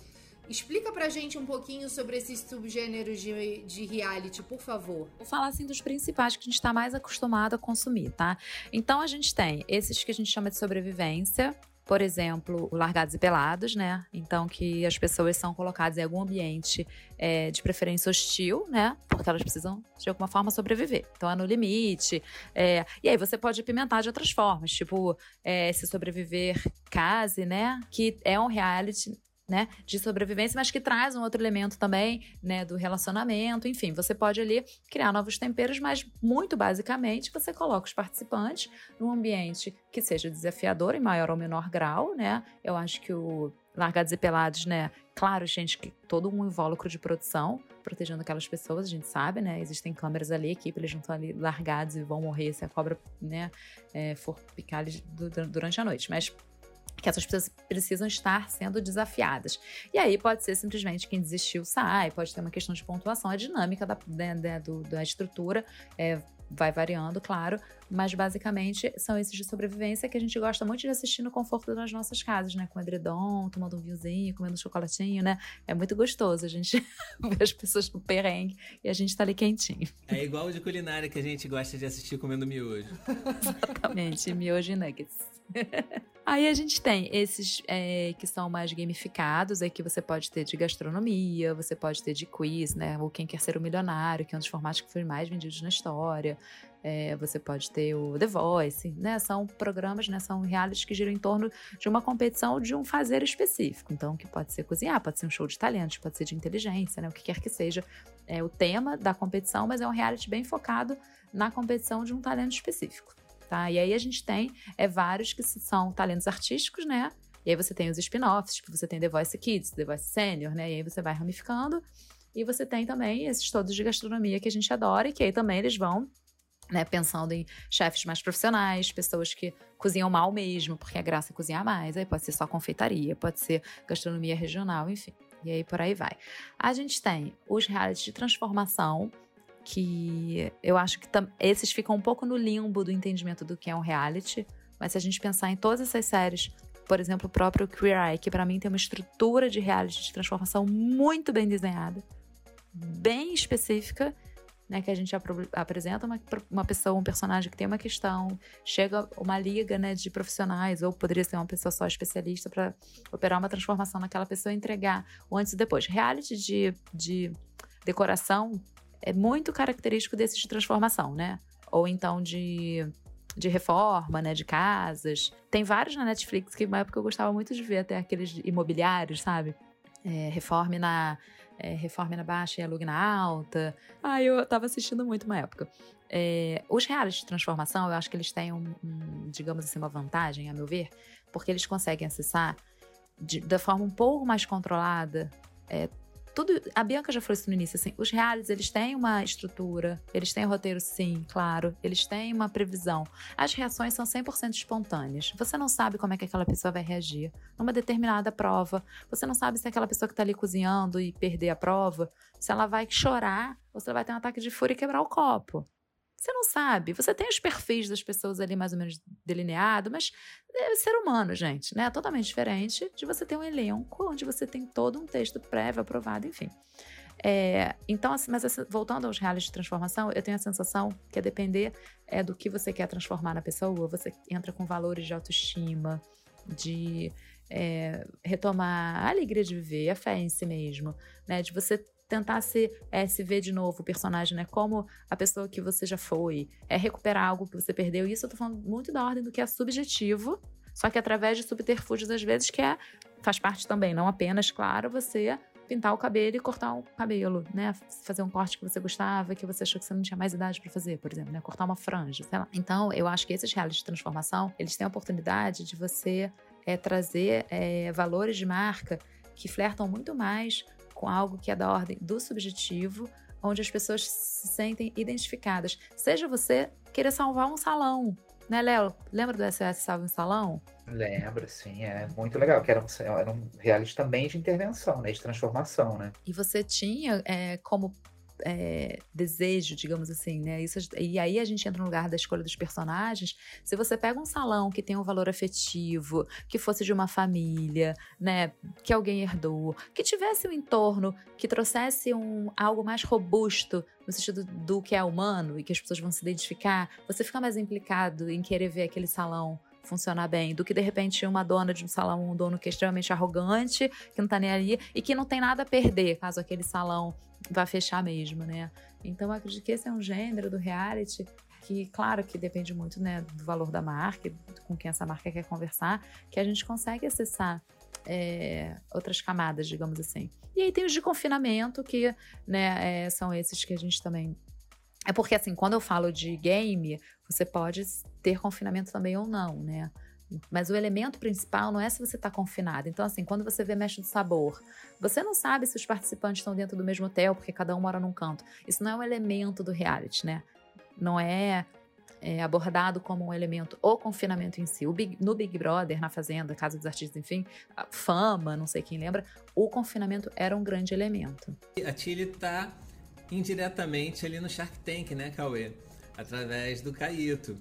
Explica pra gente um pouquinho sobre esses subgêneros de, de reality, por favor. Vou falar assim dos principais que a gente está mais acostumado a consumir, tá? Então a gente tem esses que a gente chama de sobrevivência, por exemplo, largados e pelados, né? Então, que as pessoas são colocadas em algum ambiente é, de preferência hostil, né? Porque elas precisam, de alguma forma, sobreviver. Então, é no limite. É... E aí, você pode pimentar de outras formas, tipo, é, se sobreviver case, né? Que é um reality né, de sobrevivência, mas que traz um outro elemento também, né, do relacionamento. Enfim, você pode ali criar novos temperos, mas muito basicamente você coloca os participantes num ambiente que seja desafiador em maior ou menor grau, né? Eu acho que o Largados e Pelados, né? Claro, gente, que todo um invólucro de produção protegendo aquelas pessoas, a gente sabe, né? Existem câmeras ali, equipe, eles não estão ali largados e vão morrer se a cobra, né, é, for picar eles durante a noite. Mas que essas pessoas precisam estar sendo desafiadas. E aí pode ser simplesmente quem desistiu sai, pode ter uma questão de pontuação, a dinâmica da, da, né, né, do, da estrutura é, vai variando, claro, mas basicamente são esses de sobrevivência que a gente gosta muito de assistir no conforto das nossas casas, né? Com edredom, tomando um vinhozinho, comendo um chocolatinho, né? É muito gostoso a gente (laughs) ver as pessoas no perrengue e a gente tá ali quentinho. É igual de culinária que a gente gosta de assistir comendo miojo. (laughs) Exatamente, miojo e nuggets. Aí a gente tem esses é, que são mais gamificados, é que você pode ter de gastronomia, você pode ter de quiz, né? Ou Quem Quer Ser o Milionário, que é um dos formatos que foi mais vendidos na história. É, você pode ter o The Voice, né? São programas, né? São realities que giram em torno de uma competição de um fazer específico. Então, que pode ser cozinhar, pode ser um show de talentos, pode ser de inteligência, né? O que quer que seja é o tema da competição, mas é um reality bem focado na competição de um talento específico tá? E aí a gente tem é, vários que são talentos artísticos, né? E aí você tem os spin-offs, tipo, você tem The Voice Kids, The Voice Senior, né? E aí você vai ramificando. E você tem também esses todos de gastronomia que a gente adora e que aí também eles vão né, pensando em chefes mais profissionais, pessoas que cozinham mal mesmo, porque a graça é cozinhar mais. Aí pode ser só confeitaria, pode ser gastronomia regional, enfim. E aí por aí vai. A gente tem os realities de transformação, que eu acho que esses ficam um pouco no limbo do entendimento do que é um reality. Mas se a gente pensar em todas essas séries, por exemplo, o próprio Queer Eye, que para mim tem uma estrutura de reality de transformação muito bem desenhada, bem específica, né, que a gente ap apresenta uma, uma pessoa, um personagem que tem uma questão, chega uma liga né, de profissionais, ou poderia ser uma pessoa só especialista para operar uma transformação naquela pessoa e entregar o antes e depois. Reality de, de decoração é muito característico desse de transformação, né? Ou então de de reforma, né, de casas. Tem vários na Netflix que uma época eu gostava muito de ver, até aqueles imobiliários, sabe? É, reforme na é, na baixa e alugue na alta. Ah, eu tava assistindo muito uma época. É, os reais de transformação, eu acho que eles têm, um, um, digamos assim, uma vantagem, a meu ver, porque eles conseguem acessar de, da forma um pouco mais controlada é, tudo. A Bianca já falou isso no início, assim, os realities, eles têm uma estrutura, eles têm roteiro, sim, claro, eles têm uma previsão. As reações são 100% espontâneas. Você não sabe como é que aquela pessoa vai reagir numa determinada prova. Você não sabe se aquela pessoa que tá ali cozinhando e perder a prova, se ela vai chorar ou se ela vai ter um ataque de fúria e quebrar o copo. Você não sabe. Você tem os perfis das pessoas ali mais ou menos delineado, mas é ser humano, gente, né? É totalmente diferente de você ter um elenco onde você tem todo um texto prévio, aprovado, enfim. É, então, assim, mas assim, voltando aos reais de transformação, eu tenho a sensação que a depender é do que você quer transformar na pessoa, você entra com valores de autoestima, de é, retomar a alegria de viver, a fé em si mesmo, né? De você tentar se, é, se ver de novo o personagem, né? Como a pessoa que você já foi. É recuperar algo que você perdeu. Isso eu tô falando muito da ordem do que é subjetivo, só que através de subterfúgios, às vezes, que é, faz parte também, não apenas, claro, você pintar o cabelo e cortar o cabelo, né? Fazer um corte que você gostava, que você achou que você não tinha mais idade para fazer, por exemplo, né? Cortar uma franja, sei lá. Então, eu acho que esses realities de transformação, eles têm a oportunidade de você é, trazer é, valores de marca que flertam muito mais com algo que é da ordem do subjetivo, onde as pessoas se sentem identificadas. Seja você querer salvar um salão, né, Léo? Lembra do SOS Salva um Salão? Lembro, sim, é muito legal, que era um, era um reality também de intervenção, né, de transformação, né? E você tinha é, como é, desejo, digamos assim, né? Isso, e aí a gente entra no lugar da escolha dos personagens. Se você pega um salão que tem um valor afetivo, que fosse de uma família, né? Que alguém herdou, que tivesse um entorno que trouxesse um, algo mais robusto no sentido do que é humano e que as pessoas vão se identificar, você fica mais implicado em querer ver aquele salão funcionar bem, do que de repente uma dona de um salão, um dono que é extremamente arrogante, que não tá nem ali e que não tem nada a perder caso aquele salão vá fechar mesmo, né? Então acredito que esse é um gênero do reality que, claro, que depende muito, né, do valor da marca, com quem essa marca quer conversar, que a gente consegue acessar é, outras camadas, digamos assim. E aí tem os de confinamento, que né, é, são esses que a gente também é porque, assim, quando eu falo de game, você pode ter confinamento também ou não, né? Mas o elemento principal não é se você está confinado. Então, assim, quando você vê Mestre do Sabor, você não sabe se os participantes estão dentro do mesmo hotel, porque cada um mora num canto. Isso não é um elemento do reality, né? Não é, é abordado como um elemento o confinamento em si. Big, no Big Brother, na Fazenda, Casa dos Artistas, enfim, fama, não sei quem lembra, o confinamento era um grande elemento. A Tilly tá indiretamente ali no Shark Tank, né, Cauê? Através do Caíto.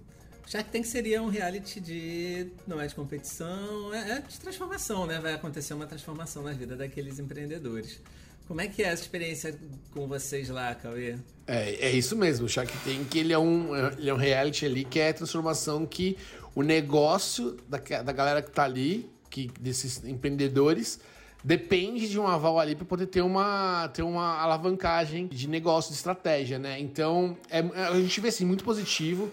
Shark Tank seria um reality de. não é de competição, é, é, de transformação, né? Vai acontecer uma transformação na vida daqueles empreendedores. Como é que é essa experiência com vocês lá, Cauê? É, é isso mesmo. O Shark Tank ele é, um, ele é um reality ali que é a transformação que o negócio da, da galera que tá ali, que, desses empreendedores, depende de um aval ali para poder ter uma, ter uma alavancagem de negócio, de estratégia, né? Então, é, a gente vê assim, muito positivo,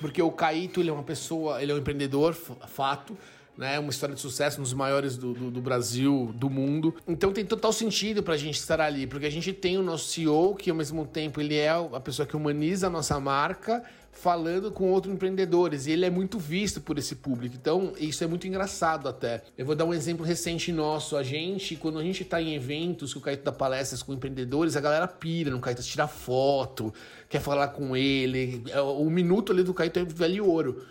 porque o Caíto ele é uma pessoa, ele é um empreendedor, fato, né? Uma história de sucesso, um dos maiores do, do, do, Brasil, do mundo. Então tem total sentido pra gente estar ali, porque a gente tem o nosso CEO, que ao mesmo tempo ele é a pessoa que humaniza a nossa marca, falando com outros empreendedores. E ele é muito visto por esse público. Então, isso é muito engraçado até. Eu vou dar um exemplo recente nosso. A gente, quando a gente está em eventos que o Caíto dá palestras com empreendedores, a galera pira no Caíto, tira foto, quer falar com ele. É, o minuto ali do Caíto é velho ouro.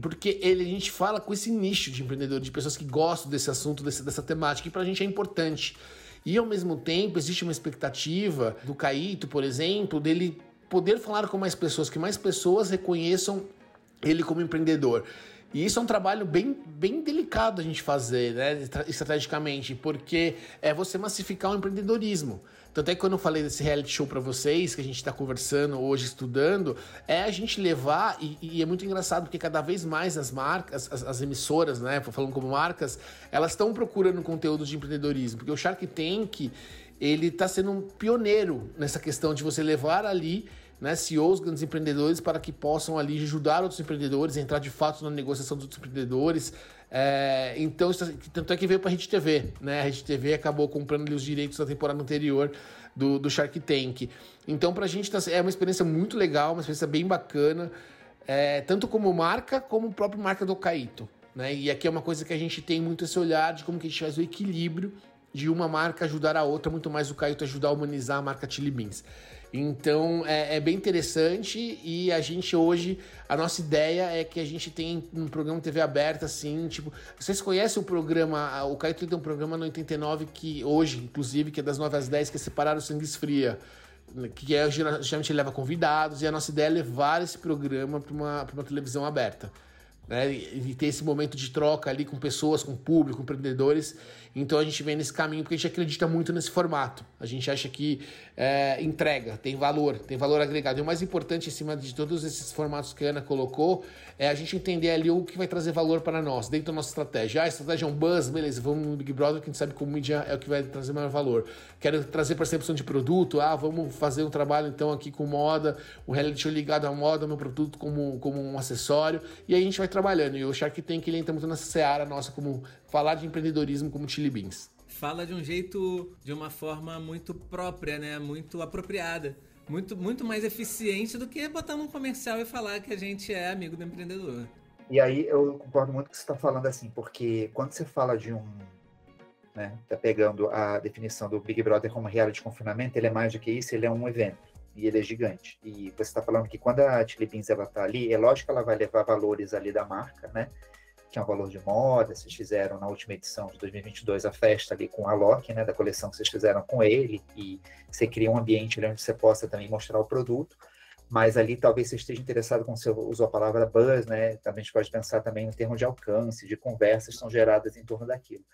Porque ele, a gente fala com esse nicho de empreendedores, de pessoas que gostam desse assunto, desse, dessa temática, e pra gente é importante. E ao mesmo tempo, existe uma expectativa do Caíto, por exemplo, dele poder falar com mais pessoas, que mais pessoas reconheçam ele como empreendedor. E isso é um trabalho bem, bem delicado a gente fazer, né, estrategicamente, porque é você massificar o empreendedorismo. Tanto é que quando eu falei desse reality show para vocês, que a gente está conversando hoje, estudando, é a gente levar, e, e, é muito engraçado, porque cada vez mais as marcas, as, as emissoras, né, falando como marcas, elas estão procurando conteúdo de empreendedorismo, porque o Shark Tank, ele está sendo um pioneiro nessa questão de você levar ali né, CEOs, grandes empreendedores, para que possam ali ajudar outros empreendedores, entrar de fato na negociação dos outros empreendedores. É, então, isso, tanto é que veio para a Rede TV, né? A Rede TV acabou comprando ali os direitos da temporada anterior do, do Shark Tank. Então, para a gente tá, é uma experiência muito legal, uma experiência bem bacana, é, tanto como marca, como própria marca do Caíto. Né? E aqui é uma coisa que a gente tem muito esse olhar de como que a gente faz o equilíbrio de uma marca ajudar a outra, muito mais o Caíto ajudar a humanizar a marca Chili Beans. Então é, é, bem interessante e a gente hoje, a nossa ideia é que a gente tem um programa TV aberta, assim, tipo, vocês conhecem o programa, o Caio tem um programa no 89 que hoje, inclusive, que é das 9 às 10, que é separar o sangue esfria, que é, geralmente leva convidados e a nossa ideia é levar esse programa para uma, uma televisão aberta. Né, e ter esse momento de troca ali com pessoas, com público, com empreendedores então a gente vem nesse caminho porque a gente acredita muito nesse formato. A gente acha que é, entrega, tem valor, tem valor agregado. E o mais importante, em cima de todos esses formatos que a Ana colocou, é a gente entender ali o que vai trazer valor para nós, dentro da nossa estratégia. Ah, a estratégia é um buzz, beleza, vamos no Big Brother, que a gente sabe que o mídia é o que vai trazer maior valor. Quero trazer percepção de produto, ah, vamos fazer um trabalho então aqui com moda, o reality show ligado à moda, meu produto como, como um acessório, e aí a gente vai trabalhando. E o Shark Tank, ele entra muito nessa seara nossa, como falar de empreendedorismo como Chili Beans. Fala de um jeito, de uma forma muito própria, né? Muito apropriada. Muito, muito mais eficiente do que botar num comercial e falar que a gente é amigo do empreendedor. E aí eu concordo muito com o que você está falando assim, porque quando você fala de um. Né, tá pegando a definição do Big Brother como reality de confinamento, ele é mais do que isso, ele é um evento. E ele é gigante. E você está falando que quando a Chili Beans ela tá ali, é lógico que ela vai levar valores ali da marca, né? Que é um valor de moda, vocês fizeram na última edição de 2022 a festa ali com a Loki, né, da coleção que vocês fizeram com ele, e você cria um ambiente onde você possa também mostrar o produto, mas ali talvez você esteja interessado, como você usou a palavra buzz, né, também a gente pode pensar também no termo de alcance, de conversas que são geradas em torno daquilo.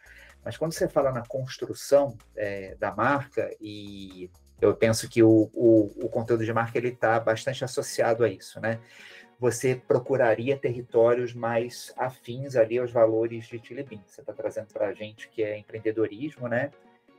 Mas quando você fala na construção é, da marca, e eu penso que o, o, o conteúdo de marca ele está bastante associado a isso, né? Você procuraria territórios mais afins ali aos valores de Beans. Você está trazendo para a gente que é empreendedorismo, né?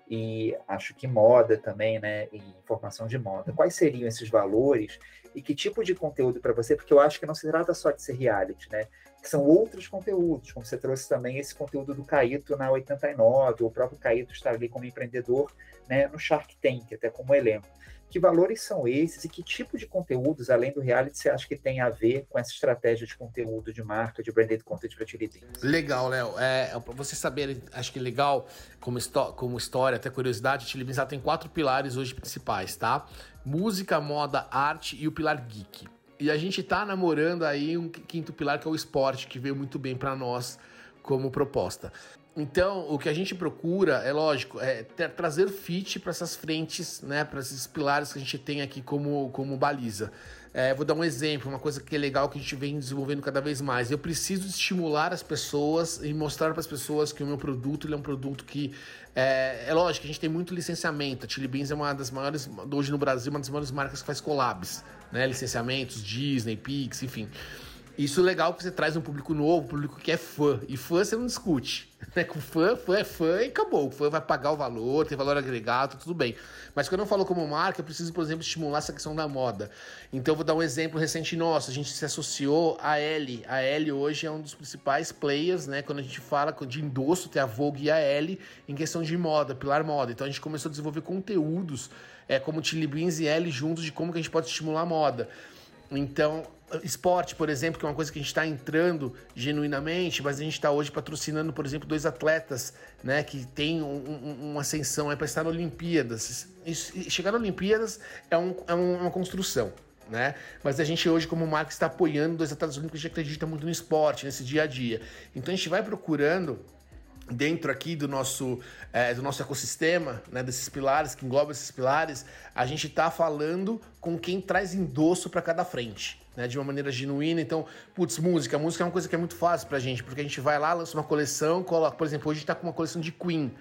E acho que moda também, né? E informação de moda. Quais seriam esses valores e que tipo de conteúdo para você? Porque eu acho que não se trata só de ser reality, né? são outros conteúdos, como você trouxe também esse conteúdo do Caíto na 89, o próprio Caíto está ali como empreendedor né, no Shark Tank, até como elenco. Que valores são esses e que tipo de conteúdos, além do reality, você acha que tem a ver com essa estratégia de conteúdo de marca, de branded content para Legal, Léo. É, para você saber, acho que legal, como, como história, até curiosidade, Chili Beans tem quatro pilares hoje principais, tá? Música, moda, arte e o pilar geek. E a gente tá namorando aí um quinto pilar que é o esporte, que veio muito bem para nós como proposta. Então, o que a gente procura, é lógico, é ter, trazer fit para essas frentes, né, para esses pilares que a gente tem aqui como, como baliza. É, vou dar um exemplo, uma coisa que é legal que a gente vem desenvolvendo cada vez mais. Eu preciso estimular as pessoas e mostrar para as pessoas que o meu produto é um produto que. É, é lógico, a gente tem muito licenciamento. A Chili Beans é uma das maiores, hoje no Brasil, uma das maiores marcas que faz collabs, né? Licenciamentos, Disney, Pix, enfim. Isso é legal que você traz um público novo, um público que é fã. E fã você não discute. (laughs) Né? Com fã, fã é fã e acabou. O fã vai pagar o valor, tem valor agregado, tudo bem. Mas quando eu falo como marca, eu preciso, por exemplo, estimular essa questão da moda. Então eu vou dar um exemplo recente nosso. A gente se associou à L. A L hoje é um dos principais players, né? Quando a gente fala de endosso, tem a Vogue e a L em questão de moda, pilar moda. Então a gente começou a desenvolver conteúdos é, como Chili Beans e L juntos de como que a gente pode estimular a moda. Então, esporte, por exemplo, que é uma coisa que a gente está entrando genuinamente, mas a gente está hoje patrocinando, por exemplo, dois atletas, né, que tem um, um, uma ascensão é para estar na Olimpíadas. Isso, chegar na Olimpíadas é, um, é uma construção. Né? Mas a gente hoje, como marca, está apoiando dois atletas olímpicos, gente acredita muito no esporte, nesse dia a dia. Então a gente vai procurando dentro aqui do nosso, é, do nosso ecossistema, né, desses pilares, que engloba esses pilares, a gente está falando com quem traz endosso para cada frente. Né, de uma maneira genuína, então, putz, música. Música é uma coisa que é muito fácil pra gente, porque a gente vai lá, lança uma coleção, coloca, por exemplo, hoje a gente tá com uma coleção de Queen,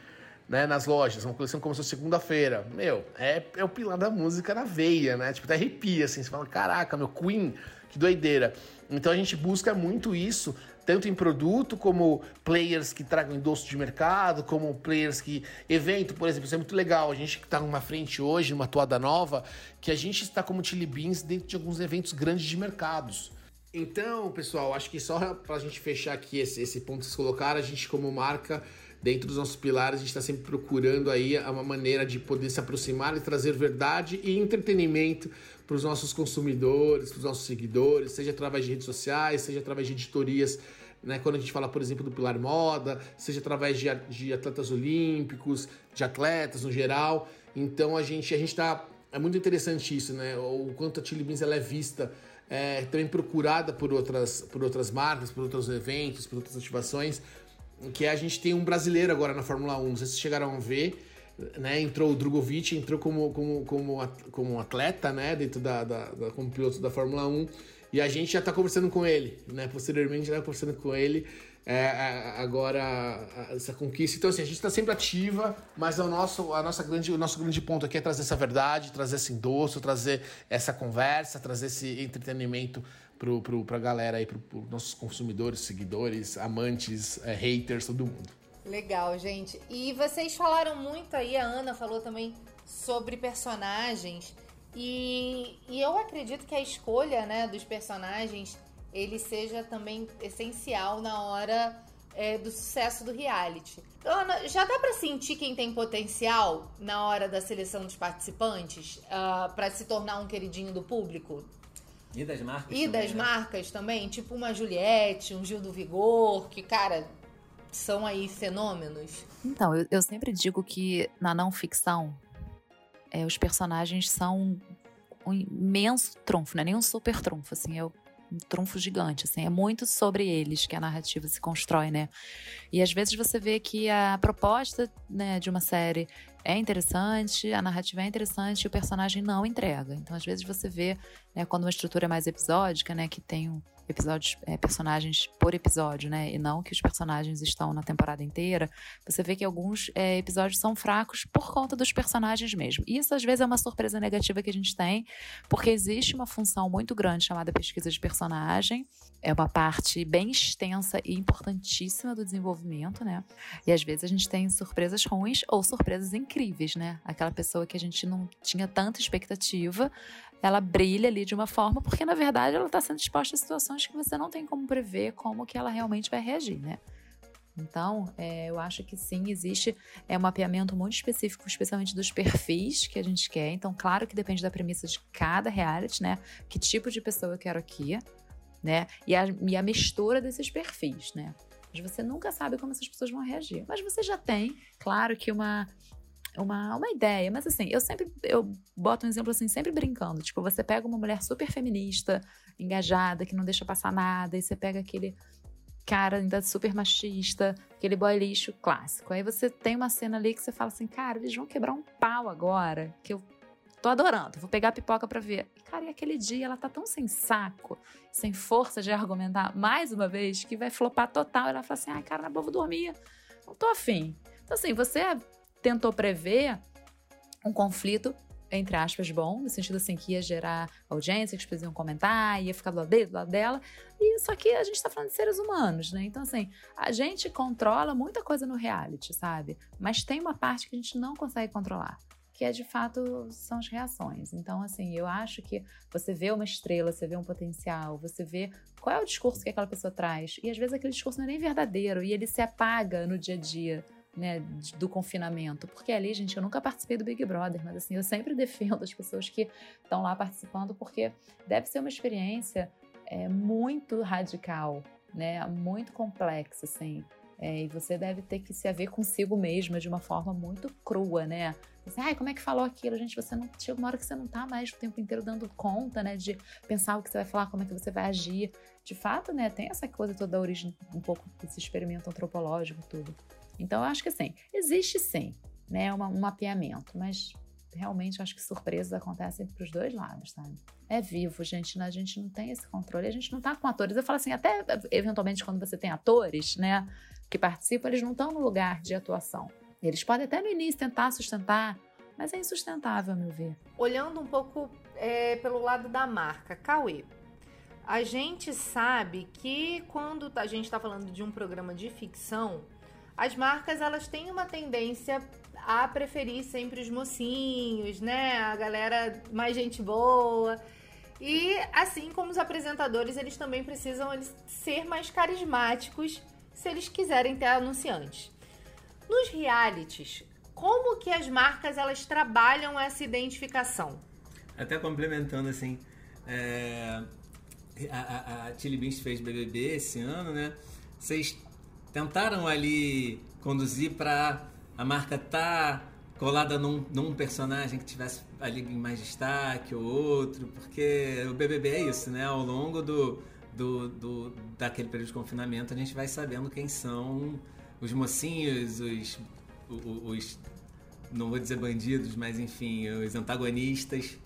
né, nas lojas, uma coleção que começou segunda-feira. Meu, é, é o pilar da música na veia, né? Tipo, até arrepia, assim, você fala, caraca, meu, Queen, que doideira. Então a gente busca muito isso tanto em produto como players que tragam endosso de mercado, como players que. Evento, por exemplo, isso é muito legal. A gente está numa frente hoje, numa toada nova, que a gente está como Chili Beans dentro de alguns eventos grandes de mercados. Então, pessoal, acho que só para a gente fechar aqui esse, esse ponto que vocês colocaram, a gente, como marca, dentro dos nossos pilares, a gente está sempre procurando aí uma maneira de poder se aproximar e trazer verdade e entretenimento para os nossos consumidores, para os nossos seguidores, seja através de redes sociais, seja através de editorias, né? Quando a gente fala, por exemplo, do Pilar Moda, seja através de, de atletas olímpicos, de atletas no geral. Então a gente a gente está é muito interessante isso, né? O quanto a Chili Beans ela é vista, é, também procurada por outras por outras marcas, por outros eventos, por outras ativações. Que a gente tem um brasileiro agora na Fórmula 1. Não sei se chegaram a ver né, entrou o Drogovic, entrou como, como, como, como atleta, né, dentro da, da, da, como piloto da Fórmula 1, e a gente já está conversando com ele, né, posteriormente já está conversando com ele, é, agora essa conquista. Então, assim, a gente está sempre ativa, mas o nosso, a nossa grande, o nosso grande ponto aqui é trazer essa verdade, trazer esse endosso, trazer essa conversa, trazer esse entretenimento para a galera aí, para os nossos consumidores, seguidores, amantes, é, haters, todo mundo. Legal, gente. E vocês falaram muito aí, a Ana falou também sobre personagens. E, e eu acredito que a escolha né, dos personagens ele seja também essencial na hora é, do sucesso do reality. Ana, já dá para sentir quem tem potencial na hora da seleção dos participantes uh, ah, para se tornar um queridinho do público? E das marcas E também, das né? marcas também, tipo uma Juliette, um Gil do Vigor, que, cara, são aí fenômenos? Então, eu, eu sempre digo que na não ficção, é, os personagens são um imenso trunfo, não é nem um super trunfo, assim, é um trunfo gigante, assim, é muito sobre eles que a narrativa se constrói, né? E às vezes você vê que a proposta né, de uma série é interessante, a narrativa é interessante e o personagem não entrega. Então, às vezes você vê, né, quando uma estrutura é mais episódica, né, que tem um episódios, é, personagens por episódio, né? E não que os personagens estão na temporada inteira. Você vê que alguns é, episódios são fracos por conta dos personagens mesmo. E isso às vezes é uma surpresa negativa que a gente tem, porque existe uma função muito grande chamada pesquisa de personagem. É uma parte bem extensa e importantíssima do desenvolvimento, né? E às vezes a gente tem surpresas ruins ou surpresas incríveis, né? Aquela pessoa que a gente não tinha tanta expectativa, ela brilha ali de uma forma, porque na verdade ela está sendo exposta a situações que você não tem como prever como que ela realmente vai reagir, né? Então, é, eu acho que sim, existe é, um mapeamento muito específico, especialmente dos perfis que a gente quer. Então, claro que depende da premissa de cada reality, né? Que tipo de pessoa eu quero aqui, né? E a, e a mistura desses perfis, né? Mas você nunca sabe como essas pessoas vão reagir. Mas você já tem, claro que uma uma, uma ideia, mas assim, eu sempre eu boto um exemplo assim, sempre brincando. Tipo, você pega uma mulher super feminista, engajada, que não deixa passar nada, e você pega aquele cara ainda super machista, aquele boy lixo clássico. Aí você tem uma cena ali que você fala assim, cara, eles vão quebrar um pau agora, que eu tô adorando, vou pegar a pipoca para ver. E, cara, e aquele dia ela tá tão sem saco, sem força de argumentar mais uma vez, que vai flopar total. Ela fala assim, ai, cara, na boa, vou dormir, não tô afim. Então, assim, você tentou prever um conflito entre aspas, bom, no sentido assim que ia gerar audiência, que as pessoas iam comentar, ia ficar do lado dele, do lado dela. E só que a gente tá falando de seres humanos, né? Então, assim, a gente controla muita coisa no reality, sabe? Mas tem uma parte que a gente não consegue controlar que é de fato são as reações. Então, assim, eu acho que você vê uma estrela, você vê um potencial, você vê qual é o discurso que aquela pessoa traz. E às vezes aquele discurso não é nem verdadeiro e ele se apaga no dia a dia. Né, do confinamento, porque ali, gente, eu nunca participei do Big Brother, mas assim, eu sempre (laughs) defendo as pessoas que estão lá participando, porque deve ser uma experiência é, muito radical, né, muito complexa, assim, é, e você deve ter que se haver consigo mesma de uma forma muito crua, né? Assim, Ai, como é que falou aquilo? Gente, você não. Chega uma hora que você não tá mais o tempo inteiro dando conta, né? De pensar o que você vai falar, como é que você vai agir. De fato, né? Tem essa coisa toda da origem, um pouco desse experimento antropológico, tudo. Então, eu acho que assim, existe sim, né? Uma, um mapeamento, mas realmente acho que surpresas acontecem para os dois lados, sabe? É vivo, gente, né? a gente não tem esse controle, a gente não tá com atores. Eu falo assim, até eventualmente quando você tem atores, né, que participam, eles não estão no lugar de atuação. Eles podem até no início tentar sustentar, mas é insustentável, a meu ver. Olhando um pouco é, pelo lado da marca, Cauê, a gente sabe que quando a gente está falando de um programa de ficção, as marcas elas têm uma tendência a preferir sempre os mocinhos, né? A galera mais gente boa. E assim como os apresentadores, eles também precisam eles ser mais carismáticos se eles quiserem ter anunciantes. Nos realities, como que as marcas elas trabalham essa identificação? Até complementando assim, é, a, a, a Chili Beans fez BBB esse ano, né? Vocês tentaram ali conduzir para a marca tá colada num, num, personagem que tivesse ali mais destaque ou outro, porque o BBB é isso, né? Ao longo do, do, do daquele período de confinamento a gente vai sabendo quem são os mocinhos, os, os, os, não vou dizer bandidos, mas enfim, os antagonistas.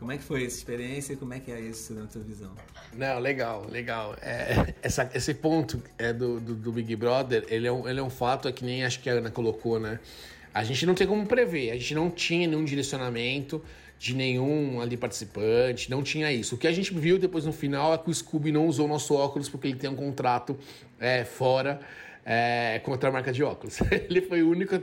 Como é que foi essa experiência e como é que é isso na tua visão? Não, legal, legal. É, essa, esse ponto é do, do, do, Big Brother, ele é, um, ele é um fato, é que nem acho que a Ana colocou, né? A gente não tem como prever, a gente não tinha nenhum direcionamento de nenhum ali participante, não tinha isso. O que a gente viu depois no final é que o Scooby não usou nosso óculos porque ele tem um contrato é, fora é, contra a marca de óculos. (laughs) Ele foi o único.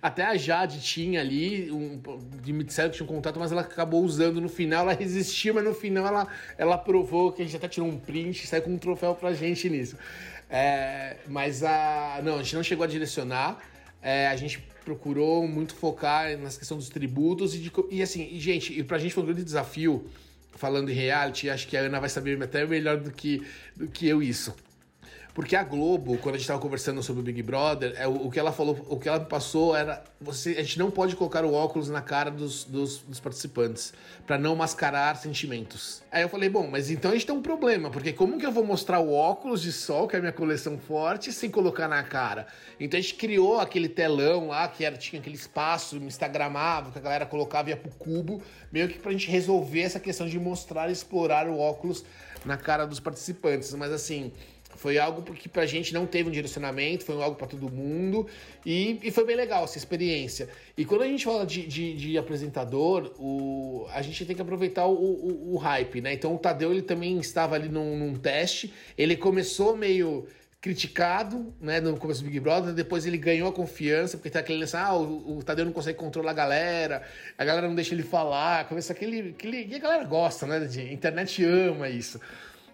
Até a Jade tinha ali, um, de me disseram que tinha um contato, mas ela acabou usando no final. Ela resistiu, mas no final ela, ela provou que a gente até tirou um print saiu com um troféu pra gente nisso. É, mas a. Não, a gente não chegou a direcionar. É, a gente procurou muito focar na questão dos tributos e, de, e assim, e, gente, e pra gente foi um grande desafio falando em reality, acho que a Ana vai saber até melhor do que, do que eu isso. Porque a Globo, quando a gente estava conversando sobre o Big Brother, é, o, o, que ela falou, o que ela passou era: você, a gente não pode colocar o óculos na cara dos, dos, dos participantes, para não mascarar sentimentos. Aí eu falei: bom, mas então a gente tem um problema, porque como que eu vou mostrar o óculos de sol, que é a minha coleção forte, sem colocar na cara? Então a gente criou aquele telão lá, que era, tinha aquele espaço instagramável, que a galera colocava e ia pro cubo, meio que pra gente resolver essa questão de mostrar e explorar o óculos na cara dos participantes. Mas assim. Foi algo que pra gente não teve um direcionamento, foi algo para todo mundo e, e, foi bem legal essa experiência. E quando a gente fala de, de, de apresentador, o, a gente tem que aproveitar o, o, o, hype, né? Então o Tadeu ele também estava ali num, num teste, ele começou meio criticado, né, no começo do Big Brother, depois ele ganhou a confiança, porque tá aquele assim, ah, o, o Tadeu não consegue controlar a galera, a galera não deixa ele falar, começa aquele, aquele, e a galera gosta, né, de, internet ama isso.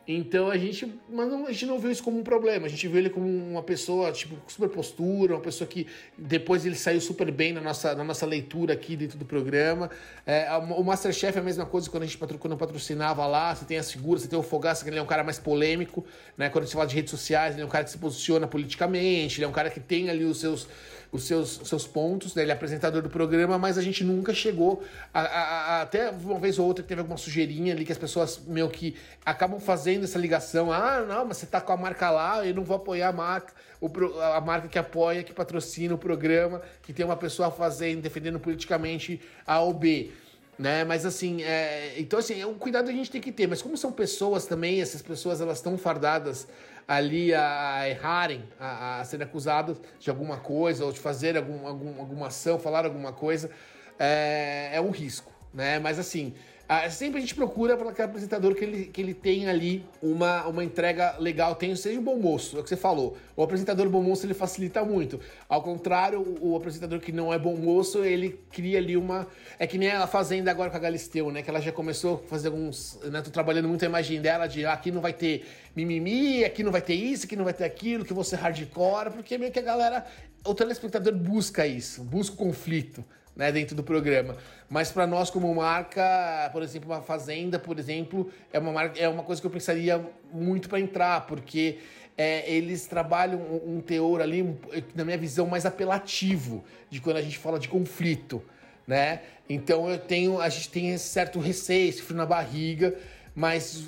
Então a gente, mas não, a gente não viu isso como um problema. A gente viu ele como uma pessoa, tipo, super postura, uma pessoa que depois ele saiu super bem na nossa, na nossa leitura aqui dentro do programa. É, o Masterchef é a mesma coisa quando a gente quando patrocinava lá. Você tem as figuras, você tem o Fogaça, que ele é um cara mais polêmico, né? Quando a gente fala de redes sociais, ele é um cara que se posiciona politicamente, ele é um cara que tem ali os seus os seus, seus pontos, né? ele é apresentador do programa, mas a gente nunca chegou a, a, a, até uma vez ou outra teve alguma sujeirinha ali que as pessoas meio que acabam fazendo essa ligação, ah, não, mas você tá com a marca lá, eu não vou apoiar a marca, o, a marca que apoia, que patrocina o programa, que tem uma pessoa fazendo, defendendo politicamente A ou B né? Mas assim, é... então assim, é um cuidado a gente tem que ter. Mas como são pessoas também, essas pessoas elas estão fardadas ali a errarem, a, a serem acusados de alguma coisa ou de fazer algum, algum, alguma ação, falar alguma coisa. é, é um risco, né? Mas assim, ah, sempre a gente procura para aquele apresentador que ele, que ele tenha ali uma, uma entrega legal, tenha, seja um bom moço, é o que você falou. O apresentador bom moço ele facilita muito. Ao contrário, o, o apresentador que não é bom moço, ele cria ali uma. É que nem a Fazenda agora com a Galisteu, né? Que ela já começou a fazer alguns. Né? Tô trabalhando muito a imagem dela de ah, aqui não vai ter mimimi, aqui não vai ter isso, aqui não vai ter aquilo, que você hardcore, porque meio que a galera. O telespectador busca isso, busca o conflito né, dentro do programa. Mas para nós como marca, por exemplo, uma fazenda, por exemplo, é uma marca, é uma coisa que eu pensaria muito para entrar, porque é, eles trabalham um, um teor ali, um, na minha visão, mais apelativo de quando a gente fala de conflito, né? Então eu tenho, a gente tem esse certo receio, esse frio na barriga, mas